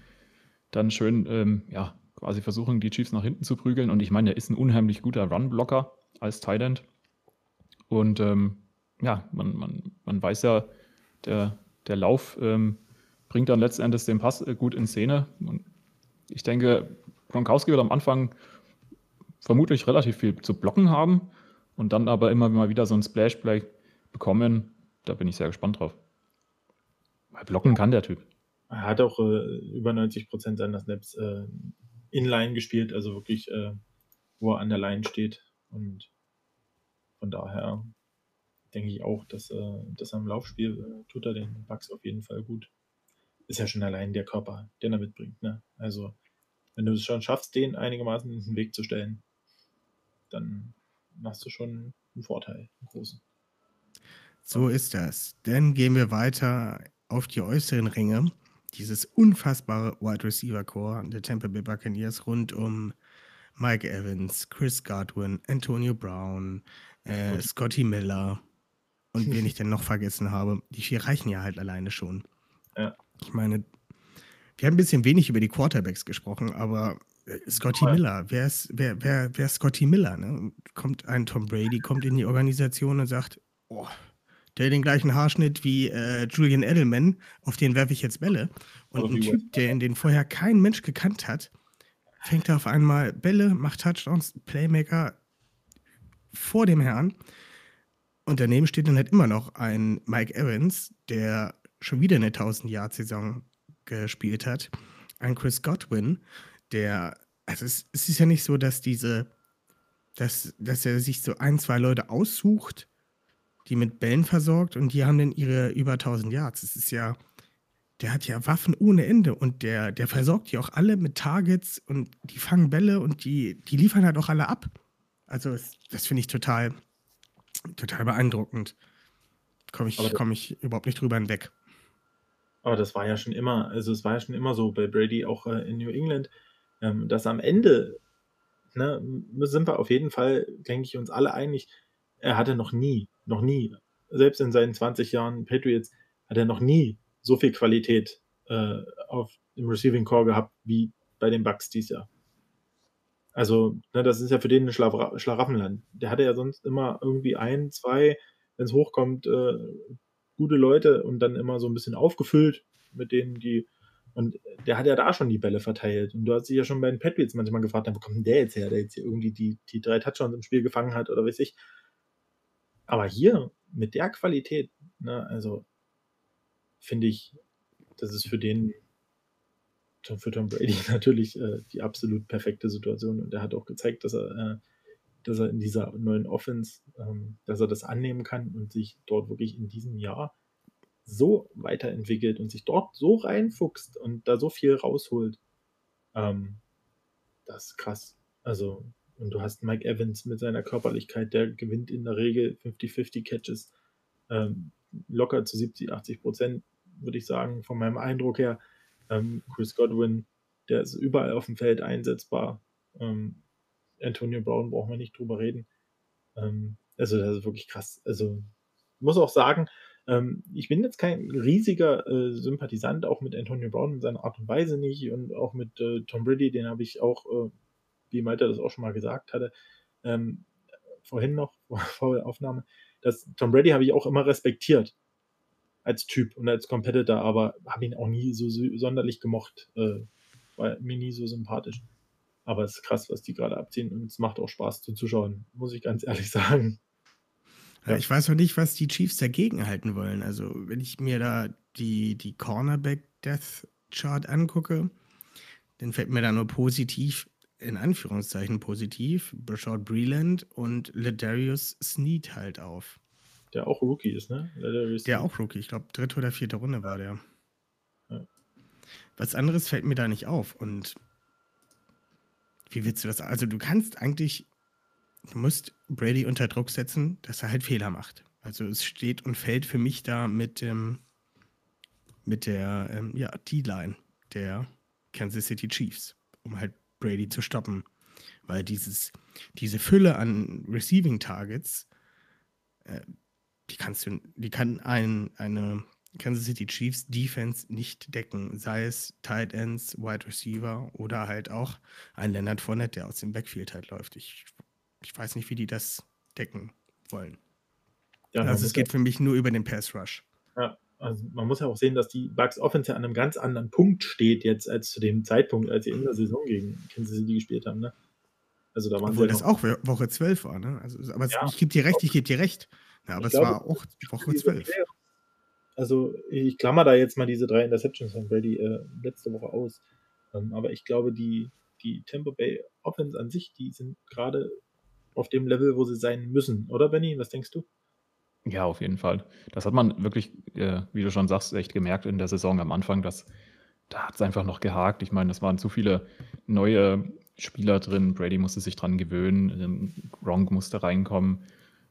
dann schön, ähm, ja, quasi versuchen, die Chiefs nach hinten zu prügeln. Und ich meine, er ist ein unheimlich guter Run-Blocker als End. Und ähm, ja, man, man, man weiß ja, der, der Lauf ähm, bringt dann letzten Endes den Pass äh, gut in Szene. Und ich denke, Gronkowski wird am Anfang vermutlich relativ viel zu blocken haben und dann aber immer mal wieder so ein Splash-Play bekommen. Da bin ich sehr gespannt drauf. Weil blocken kann der Typ. Er hat auch äh, über 90% seiner Snaps äh, inline gespielt, also wirklich, äh, wo er an der Line steht. Und von daher denke ich auch, dass, äh, dass er im Laufspiel äh, tut er den Bugs auf jeden Fall gut. Ist ja schon allein der Körper, den er mitbringt. Ne? Also, wenn du es schon schaffst, den einigermaßen in den Weg zu stellen, dann hast du schon einen Vorteil, einen großen. So ist das. Dann gehen wir weiter auf die äußeren Ringe. Dieses unfassbare Wide Receiver Core der Tampa Bay Buccaneers rund um Mike Evans, Chris Godwin, Antonio Brown, äh, Scotty Miller und wen ich denn noch vergessen habe. Die vier reichen ja halt alleine schon. Ja. Ich meine, wir haben ein bisschen wenig über die Quarterbacks gesprochen, aber äh, Scotty. Miller, wer ist, wer, wer, wer ist Scotty Miller? Ne? Kommt ein Tom Brady, kommt in die Organisation und sagt, oh, der hat den gleichen Haarschnitt wie äh, Julian Edelman, auf den werfe ich jetzt Bälle. Und ein Typ, der in den vorher kein Mensch gekannt hat, fängt auf einmal Bälle, macht Touchdowns, Playmaker vor dem Herrn. Und daneben steht dann halt immer noch ein Mike Evans, der schon wieder eine 1000-Yard-Saison gespielt hat. Ein Chris Godwin, der, also es, es ist ja nicht so, dass diese dass, dass er sich so ein, zwei Leute aussucht, die mit Bällen versorgt und die haben dann ihre über 1000 Yards. Das ist ja, der hat ja Waffen ohne Ende und der, der versorgt die auch alle mit Targets und die fangen Bälle und die, die liefern halt auch alle ab. Also das, das finde ich total, total beeindruckend. Komme ich, komm ich überhaupt nicht drüber hinweg. Aber das war ja schon immer, also es war ja schon immer so bei Brady, auch äh, in New England, ähm, dass am Ende, ne, sind wir auf jeden Fall, denke ich, uns alle einig, er hatte noch nie, noch nie, selbst in seinen 20 Jahren Patriots, hat er noch nie so viel Qualität äh, auf dem Receiving Core gehabt wie bei den Bucks dieses Jahr. Also, ne, das ist ja für den ein Schla Schlaraffenland. Der hatte ja sonst immer irgendwie ein, zwei, wenn es hochkommt, äh, gute Leute und dann immer so ein bisschen aufgefüllt mit denen, die. Und der hat ja da schon die Bälle verteilt. Und du hast dich ja schon bei den Patriots manchmal gefragt, wo kommt denn der jetzt her, der jetzt hier irgendwie die, die drei Touchdowns im Spiel gefangen hat oder weiß ich. Aber hier, mit der Qualität, ne, also finde ich, das ist für den, für Tom Brady natürlich äh, die absolut perfekte Situation. Und er hat auch gezeigt, dass er, äh, dass er in dieser neuen Offense, ähm, dass er das annehmen kann und sich dort wirklich in diesem Jahr so weiterentwickelt und sich dort so reinfuchst und da so viel rausholt. Ähm, das ist krass. Also, und du hast Mike Evans mit seiner Körperlichkeit, der gewinnt in der Regel 50-50 Catches ähm, locker zu 70, 80 Prozent, würde ich sagen, von meinem Eindruck her. Ähm, Chris Godwin, der ist überall auf dem Feld einsetzbar. Ähm, Antonio Brown brauchen wir nicht drüber reden. Ähm, also, das ist wirklich krass. Also, muss auch sagen, ähm, ich bin jetzt kein riesiger äh, Sympathisant, auch mit Antonio Brown in seiner Art und Weise nicht und auch mit äh, Tom Brady, den habe ich auch, äh, wie Malte das auch schon mal gesagt hatte, ähm, vorhin noch, vor der Aufnahme, dass Tom Brady habe ich auch immer respektiert als Typ und als Competitor, aber habe ihn auch nie so sonderlich gemocht. Äh, war mir nie so sympathisch. Aber es ist krass, was die gerade abziehen und es macht auch Spaß zuzuschauen, muss ich ganz ehrlich sagen. Ja. Ich weiß noch nicht, was die Chiefs dagegen halten wollen. Also, wenn ich mir da die, die Cornerback-Death-Chart angucke, dann fällt mir da nur positiv, in Anführungszeichen positiv, Brashard Breland und Ladarius Sneed halt auf. Der auch Rookie ist, ne? Ladarius der auch Rookie. Ich glaube, dritte oder vierte Runde war der. Ja. Was anderes fällt mir da nicht auf. Und wie willst du das? Also, du kannst eigentlich du musst Brady unter Druck setzen, dass er halt Fehler macht. Also es steht und fällt für mich da mit, ähm, mit der ähm, ja, D-Line der Kansas City Chiefs, um halt Brady zu stoppen. Weil dieses, diese Fülle an Receiving Targets, äh, die kannst du, die kann ein, eine Kansas City Chiefs Defense nicht decken, sei es Tight Ends, Wide Receiver oder halt auch ein Leonard Fournette, der aus dem Backfield halt läuft. Ich ich weiß nicht, wie die das decken wollen. Ja, also es geht für mich nur über den Pass Rush. Ja, also man muss ja auch sehen, dass die Bucks Offense an einem ganz anderen Punkt steht jetzt als zu dem Zeitpunkt, als sie in der Saison gegen Kansas City gespielt haben. Ne? Also da waren Obwohl das auch Woche 12 war, ne? Also, aber ja, ich gebe dir recht, ich gebe dir recht. Ja, aber es glaube, war auch Woche 12. Also ich klammer da jetzt mal diese drei Interceptions von Brady äh, letzte Woche aus. Ähm, aber ich glaube, die, die Tampa Bay Offense an sich, die sind gerade auf dem Level, wo sie sein müssen, oder Benny? Was denkst du? Ja, auf jeden Fall. Das hat man wirklich, äh, wie du schon sagst, echt gemerkt in der Saison am Anfang, dass da hat es einfach noch gehakt. Ich meine, es waren zu viele neue Spieler drin. Brady musste sich dran gewöhnen, ähm, Gronk musste reinkommen.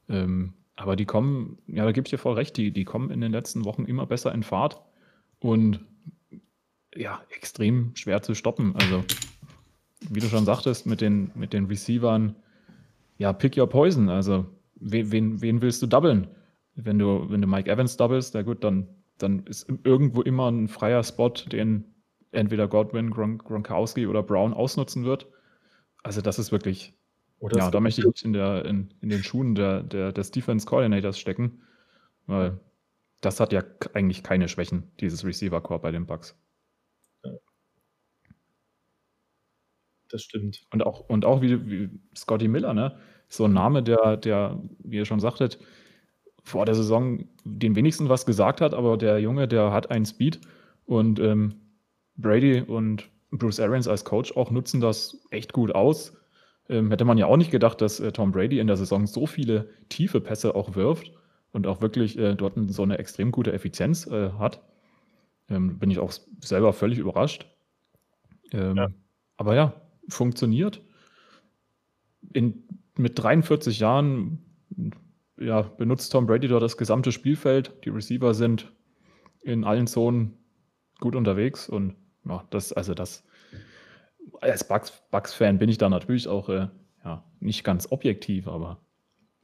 Ähm, aber die kommen, ja, da gebe ich dir voll recht, die, die kommen in den letzten Wochen immer besser in Fahrt und ja, extrem schwer zu stoppen. Also, wie du schon sagtest, mit den, mit den Receivern, ja, pick your poison. Also, wen, wen, wen willst du doublen? Wenn du, wenn du Mike Evans doublest, na gut, dann, dann ist irgendwo immer ein freier Spot, den entweder Godwin, Gron Gronkowski oder Brown ausnutzen wird. Also, das ist wirklich. Oder ja, da möchte ich nicht in, der, in, in den Schuhen der, der, des Defense Coordinators stecken, weil das hat ja eigentlich keine Schwächen, dieses Receiver Core bei den Bucks. das stimmt. Und auch, und auch wie, wie Scotty Miller, ne? So ein Name, der, der, wie ihr schon sagtet, vor der Saison den wenigsten was gesagt hat, aber der Junge, der hat einen Speed und ähm, Brady und Bruce Arians als Coach auch nutzen das echt gut aus. Ähm, hätte man ja auch nicht gedacht, dass äh, Tom Brady in der Saison so viele tiefe Pässe auch wirft und auch wirklich äh, dort so eine extrem gute Effizienz äh, hat. Ähm, bin ich auch selber völlig überrascht. Ähm, ja. Aber ja, funktioniert. In, mit 43 Jahren ja, benutzt Tom Brady dort das gesamte Spielfeld. Die Receiver sind in allen Zonen gut unterwegs und ja, das, also das, als Bugs-Fan bin ich da natürlich auch äh, ja, nicht ganz objektiv, aber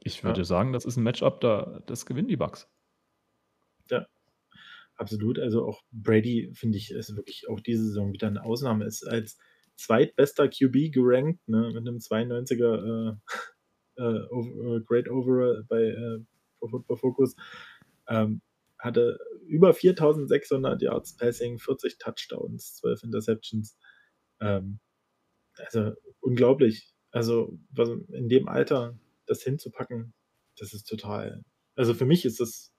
ich würde ja. sagen, das ist ein Matchup, da, das gewinnen die Bugs. Ja, absolut. Also auch Brady, finde ich, ist wirklich auch diese Saison wieder eine Ausnahme. Ist als zweitbester QB gerankt, ne, mit einem 92er äh, äh, Great Overall bei äh, Football Focus. Ähm, hatte über 4600 Yards Passing, 40 Touchdowns, 12 Interceptions. Ähm, also unglaublich. Also in dem Alter das hinzupacken, das ist total. Also für mich ist das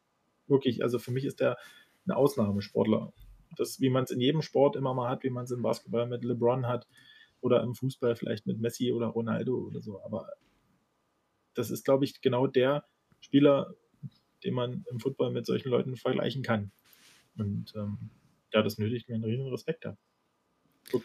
wirklich, also für mich ist der ein Ausnahmesportler. Das, wie man es in jedem Sport immer mal hat, wie man es im Basketball mit LeBron hat oder im Fußball vielleicht mit Messi oder Ronaldo oder so. Aber das ist, glaube ich, genau der Spieler, den man im Football mit solchen Leuten vergleichen kann. Und ähm, ja, das nötigt mir einen riesen Respekt ab. Gut.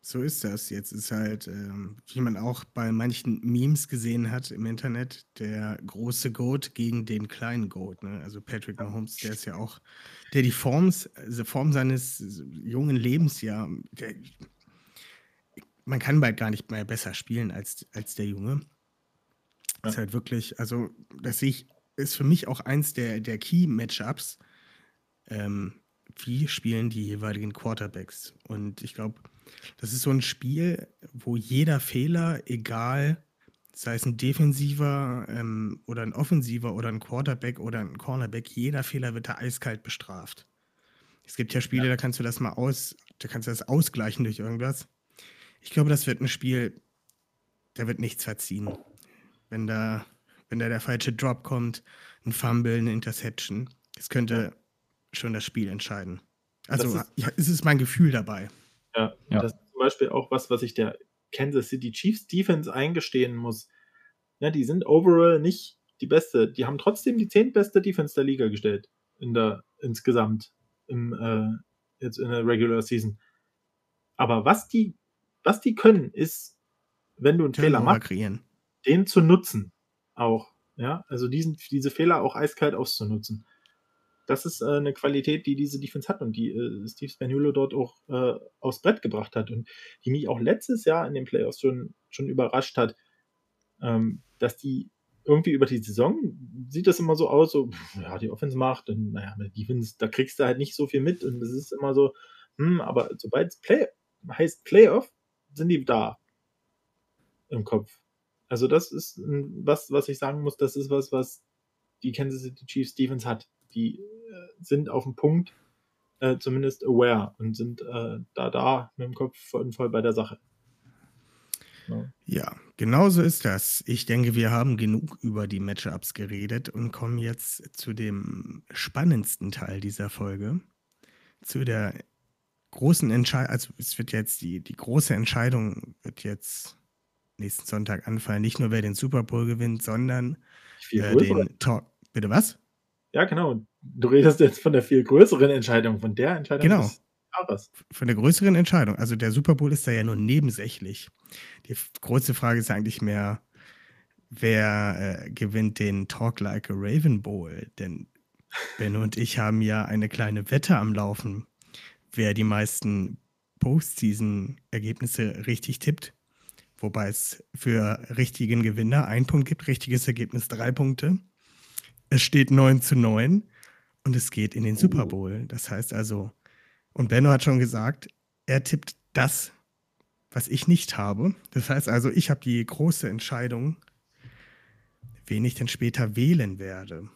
So ist das. Jetzt ist halt, ähm, wie man auch bei manchen Memes gesehen hat im Internet, der große Goat gegen den kleinen Goat. Ne? Also Patrick Mahomes, der ist ja auch, der die Forms, also Form seines jungen Lebens ja, der, man kann bald gar nicht mehr besser spielen als, als der Junge. Ja. Ist halt wirklich, also das sehe ich, ist für mich auch eins der, der Key-Matchups. Ähm, wie spielen die jeweiligen Quarterbacks? Und ich glaube, das ist so ein Spiel, wo jeder Fehler, egal, sei es ein defensiver ähm, oder ein offensiver oder ein Quarterback oder ein Cornerback, jeder Fehler wird da eiskalt bestraft. Es gibt ja Spiele, ja. da kannst du das mal aus, da kannst du das ausgleichen durch irgendwas. Ich glaube, das wird ein Spiel, da wird nichts verziehen. Wenn da, wenn da der falsche Drop kommt, ein Fumble, eine Interception, es könnte schon das Spiel entscheiden. Also ist, ja, es ist mein Gefühl dabei. Ja, ja. das ist zum Beispiel auch was, was ich der Kansas City Chiefs Defense eingestehen muss. Ja, die sind overall nicht die beste. Die haben trotzdem die zehntbeste Defense der Liga gestellt in der insgesamt im äh, jetzt in der Regular Season. Aber was die was die können, ist, wenn du einen Fehler machst, kreieren. den zu nutzen auch. Ja, also diesen, diese Fehler auch eiskalt auszunutzen das ist äh, eine Qualität, die diese Defense hat und die äh, Steve Spagnuolo dort auch äh, aufs Brett gebracht hat und die mich auch letztes Jahr in den Playoffs schon, schon überrascht hat, ähm, dass die irgendwie über die Saison sieht das immer so aus, so, ja, die Offense macht und naja, mit Defense, da kriegst du halt nicht so viel mit und es ist immer so, hm, aber sobald es Play heißt Playoff, sind die da im Kopf. Also das ist was, was ich sagen muss, das ist was, was die Kansas City Chiefs Defense hat. Die sind auf dem Punkt äh, zumindest aware und sind äh, da da mit dem Kopf voll, voll bei der Sache. Ja. ja, genau so ist das. Ich denke, wir haben genug über die Matchups geredet und kommen jetzt zu dem spannendsten Teil dieser Folge. Zu der großen Entscheidung, also es wird jetzt die, die große Entscheidung wird jetzt nächsten Sonntag anfallen. Nicht nur wer den Super Bowl gewinnt, sondern äh, den Talk. Bitte was? Ja, genau. Du redest jetzt von der viel größeren Entscheidung, von der Entscheidung genau. des Jahres. Von der größeren Entscheidung. Also der Super Bowl ist da ja nur nebensächlich. Die große Frage ist eigentlich mehr, wer äh, gewinnt den Talk Like a Raven Bowl? Denn Ben und ich haben ja eine kleine Wette am Laufen, wer die meisten Postseason-Ergebnisse richtig tippt. Wobei es für richtigen Gewinner ein Punkt gibt, richtiges Ergebnis drei Punkte. Es steht 9 zu 9 und es geht in den Super oh. Bowl. Das heißt also, und Benno hat schon gesagt, er tippt das, was ich nicht habe. Das heißt also, ich habe die große Entscheidung, wen ich denn später wählen werde.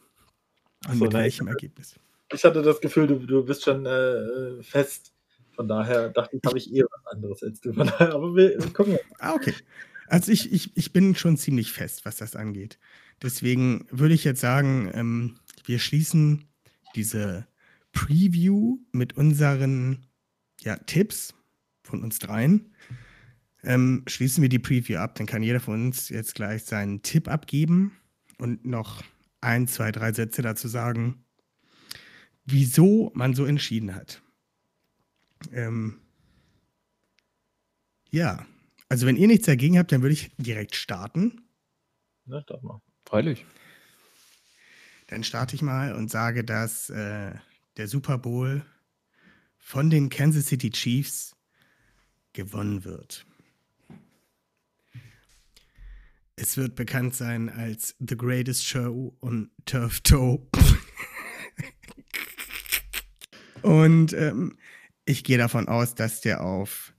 Und so, mit welchem ich, Ergebnis. Ich hatte das Gefühl, du, du bist schon äh, fest. Von daher dachte ich, habe ich eher was anderes als du. aber wir, wir gucken. Ah, okay. Also ich, ich, ich bin schon ziemlich fest, was das angeht. Deswegen würde ich jetzt sagen, ähm, wir schließen diese Preview mit unseren ja, Tipps von uns dreien. ähm, schließen wir die Preview ab. Dann kann jeder von uns jetzt gleich seinen Tipp abgeben und noch ein, zwei, drei Sätze dazu sagen, wieso man so entschieden hat. Ähm, ja, also wenn ihr nichts dagegen habt, dann würde ich direkt starten. Na, start mal. Freilich. Dann starte ich mal und sage, dass äh, der Super Bowl von den Kansas City Chiefs gewonnen wird. Es wird bekannt sein als The Greatest Show on Turf Toe. und ähm, ich gehe davon aus, dass der auf,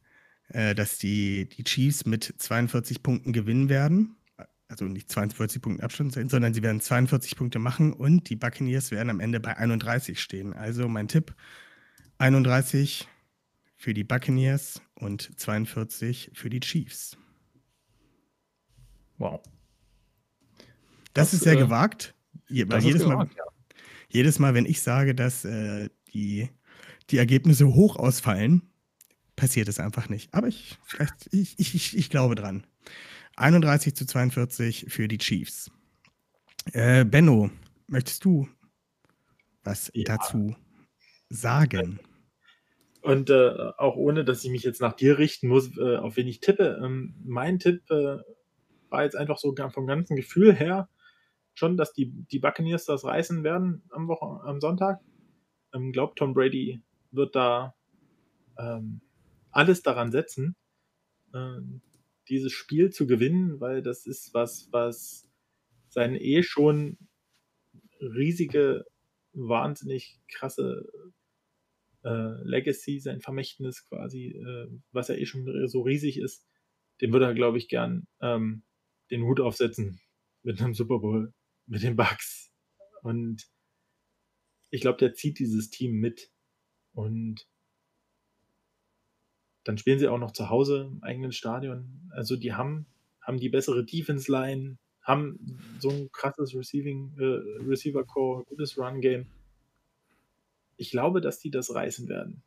äh, dass die, die Chiefs mit 42 Punkten gewinnen werden. Also nicht 42 Punkten Abstand sein, sondern sie werden 42 Punkte machen und die Buccaneers werden am Ende bei 31 stehen. Also mein Tipp: 31 für die Buccaneers und 42 für die Chiefs. Wow. Das, Das, ist sehr äh, gewagt. Je, weil jedes, Mal, gewagt, ja. jedes Mal, wenn ich sage, dass äh, die, die Ergebnisse hoch ausfallen, passiert es einfach nicht. Aber ich, ich, ich, ich, ich glaube dran. 31 zu 42 für die Chiefs. Äh, Benno, möchtest du was Ja. dazu sagen? Und äh, auch ohne, dass ich mich jetzt nach dir richten muss, äh, auf wen ich tippe. Ähm, mein Tipp äh, war jetzt einfach so vom ganzen Gefühl her schon, dass die, die Buccaneers das reißen werden am, Wochen am Sonntag. Ähm, glaubt Tom Brady wird da ähm, alles daran setzen, ähm, dieses Spiel zu gewinnen, weil das ist was, was seine eh schon riesige, wahnsinnig krasse äh, Legacy, sein Vermächtnis quasi, äh, was ja eh schon so riesig ist, dem würde er, glaube ich, gern ähm, den Hut aufsetzen mit einem Super Bowl, mit den Bucks. Und ich glaube, der zieht dieses Team mit. Und dann spielen sie auch noch zu Hause im eigenen Stadion. Also die haben, haben die bessere Defense-Line, haben so ein krasses Receiving, äh, Receiver-Core, gutes Run-Game. Ich glaube, dass die das reißen werden.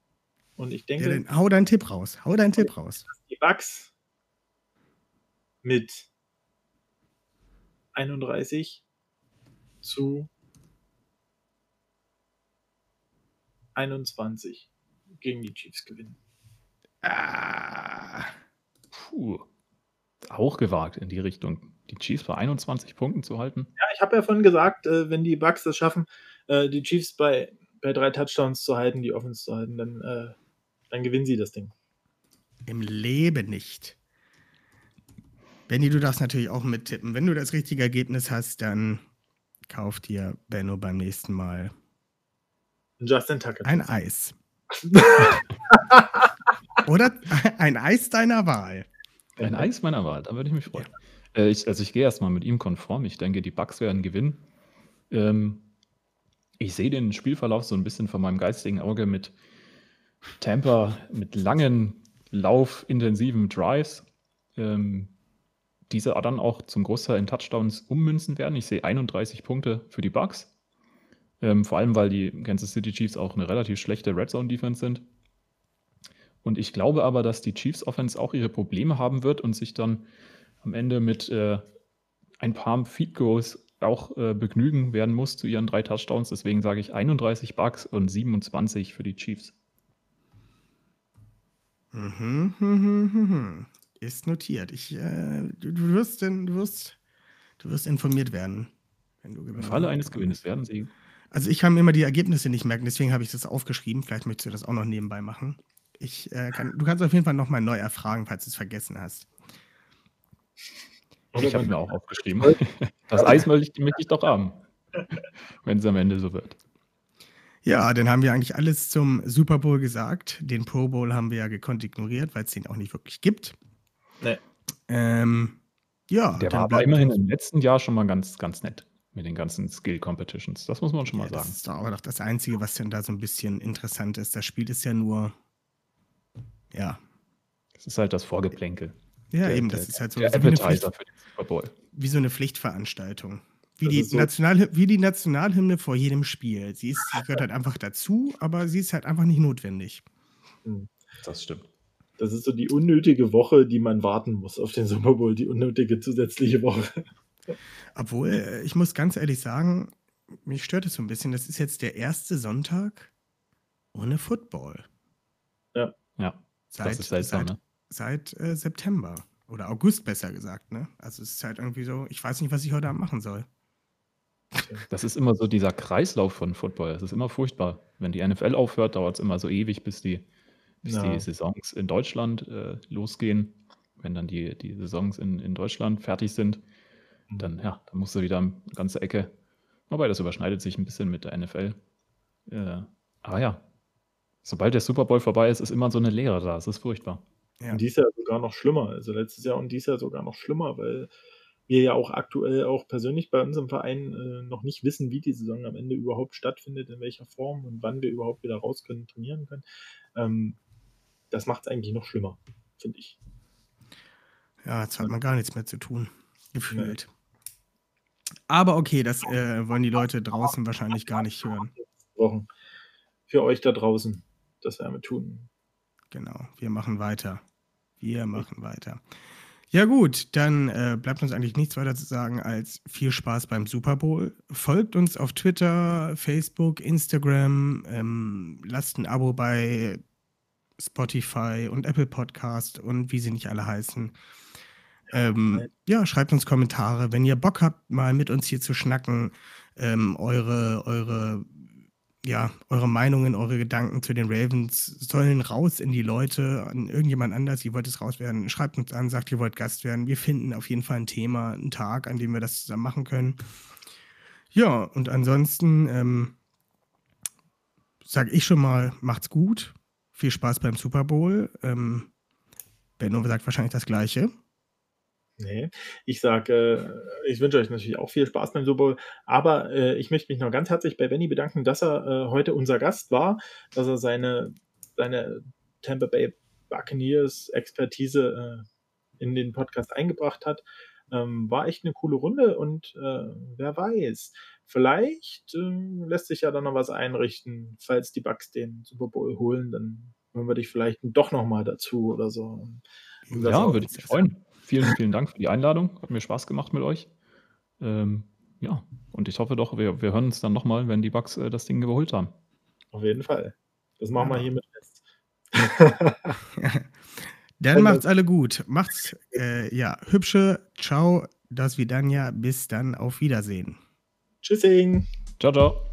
Und ich denke, Ja, dann hau deinen Tipp raus. Hau deinen Tipp raus. die Bucks mit 31 zu 21 gegen die Chiefs gewinnen. Ah, Puh. Auch gewagt in die Richtung, die Chiefs bei 21 Punkten zu halten. Ja, ich habe ja vorhin gesagt, äh, wenn die Bucks das schaffen, äh, die Chiefs bei, bei drei Touchdowns zu halten, die Offense zu halten, dann, äh, dann gewinnen sie das Ding. Im Leben nicht. Benny, du darfst natürlich auch mittippen. Wenn du das richtige Ergebnis hast, dann kauf dir Benno beim nächsten Mal Justin Tucker. ein Eis. Oder ein Eis deiner Wahl. Ein Eis meiner Wahl, da würde ich mich freuen. Äh, ich, also ich gehe erstmal mit ihm konform. Ich denke, die Bucks werden gewinnen. Ähm, ich sehe den Spielverlauf so ein bisschen von meinem geistigen Auge mit Tampa, mit langen, laufintensiven Drives, ähm, diese dann auch zum Großteil in Touchdowns ummünzen werden. Ich sehe 31 Punkte für die Bucks. Ähm, vor allem, weil die Kansas City Chiefs auch eine relativ schlechte Red Zone Defense sind. Und ich glaube aber, dass die Chiefs Offense auch ihre Probleme haben wird und sich dann am Ende mit äh, ein paar Feed Goals auch äh, begnügen werden muss zu ihren drei Touchdowns. Deswegen sage ich 31 Bucks und 27 für die Chiefs. Mhm, mhm, mhm, mhm. Ist notiert. Ich, äh, du, du, wirst, denn- du, wirst, du wirst informiert werden. Wenn du Im gewinnst. Falle eines Gewinnes werden sie. Also ich kann mir immer die Ergebnisse nicht merken, deswegen habe ich das aufgeschrieben. Vielleicht möchtest du das auch noch nebenbei machen. Ich, äh, kann, du kannst auf jeden Fall nochmal neu erfragen, falls du es vergessen hast. Ich habe mir auch aufgeschrieben. Das Eis möchte ich, doch haben. Wenn es am Ende so wird. Ja, dann haben wir eigentlich alles zum Super Bowl gesagt. Den Pro Bowl haben wir ja gekonnt ignoriert, weil es den auch nicht wirklich gibt. Nee. Ähm, ja, Der war aber immerhin im letzten Jahr schon mal ganz, ganz nett mit den ganzen Skill Competitions. Das muss man schon mal Ja, das sagen. ist doch aber doch das Einzige, was denn da so ein bisschen interessant ist. Das Spiel ist ja nur, ja, Das ist halt das Vorgeplänkel. ja Der- eben, der- das ist halt so, Der so wie, eine Pflicht, für den Super Bowl. wie so eine Pflichtveranstaltung. Wie die, so- National, wie die Nationalhymne vor jedem Spiel. Sie, ist, sie gehört halt einfach dazu, aber sie ist halt einfach nicht notwendig. Das stimmt. Das ist so die unnötige Woche, die man warten muss auf den Super Bowl, die unnötige zusätzliche Woche. Obwohl, ich muss ganz ehrlich sagen, mich stört es so ein bisschen. Das ist jetzt der erste Sonntag ohne Football. Ja. Ja, Seit, das ist seltsam, seit, ne? seit äh, September. Oder August besser gesagt, ne? Also es ist halt irgendwie so, ich weiß nicht, was ich heute Abend machen soll. Das ist immer so dieser Kreislauf von Football. Es ist immer furchtbar. Wenn die NFL aufhört, dauert es immer so ewig, bis die, bis Ja. die Saisons in Deutschland äh, losgehen. Wenn dann die, die Saisons in, in Deutschland fertig sind, Mhm. dann, ja, dann musst du wieder eine ganze Ecke. Wobei, das überschneidet sich ein bisschen mit der NFL. Äh, aber ja, sobald der Super Bowl vorbei ist, ist immer so eine Leere da. Es ist furchtbar. Ja. Und dies Jahr sogar noch schlimmer. Also letztes Jahr und dies Jahr sogar noch schlimmer, weil wir ja auch aktuell auch persönlich bei unserem Verein äh, noch nicht wissen, wie die Saison am Ende überhaupt stattfindet, in welcher Form und wann wir überhaupt wieder raus können, trainieren können. Ähm, das macht es eigentlich noch schlimmer, finde ich. Ja, jetzt hat man gar nichts mehr zu tun. Gefühlt. Aber okay, das äh, wollen die Leute draußen wahrscheinlich gar nicht hören. Für euch da draußen, das werden wir tun. Genau, wir machen weiter. Wir machen weiter. Ja gut, dann äh, bleibt uns eigentlich nichts weiter zu sagen als viel Spaß beim Super Bowl. Folgt uns auf Twitter, Facebook, Instagram, ähm, lasst ein Abo bei Spotify und Apple Podcast und wie sie nicht alle heißen. Ähm, ja, schreibt uns Kommentare, wenn ihr Bock habt, mal mit uns hier zu schnacken, ähm, eure, eure, ja, eure Meinungen, eure Gedanken zu den Ravens sollen raus in die Leute, an irgendjemand anders, ihr wollt es rauswerden, schreibt uns an, sagt, ihr wollt Gast werden. Wir finden auf jeden Fall ein Thema, einen Tag, an dem wir das zusammen machen können. Ja, und ansonsten ähm, sage ich schon mal, macht's gut. Viel Spaß beim Super Bowl. Ähm, Benno sagt wahrscheinlich das Gleiche. Nee, ich sage, äh, ich wünsche euch natürlich auch viel Spaß beim Super Bowl, aber äh, ich möchte mich noch ganz herzlich bei Benny bedanken, dass er äh, heute unser Gast war, dass er seine, seine Tampa Bay Buccaneers Expertise äh, in den Podcast eingebracht hat. Ähm, war echt eine coole Runde und äh, wer weiß, vielleicht äh, lässt sich ja dann noch was einrichten, falls die Bucks den Super Bowl holen, dann holen wir dich vielleicht doch noch mal dazu oder so. Ja, auch würde ich mich freuen. Vielen, vielen Dank für die Einladung. Hat mir Spaß gemacht mit euch. Ähm, ja, und ich hoffe doch, wir, wir hören uns dann nochmal, wenn die Bugs äh, das Ding geholt haben. Auf jeden Fall. Das machen wir Ja. hiermit fest. Dann macht's alle gut. Macht's, äh, ja, hübsche. Ciao, das Vidania. Bis dann. Auf Wiedersehen. Tschüssing. Ciao, ciao.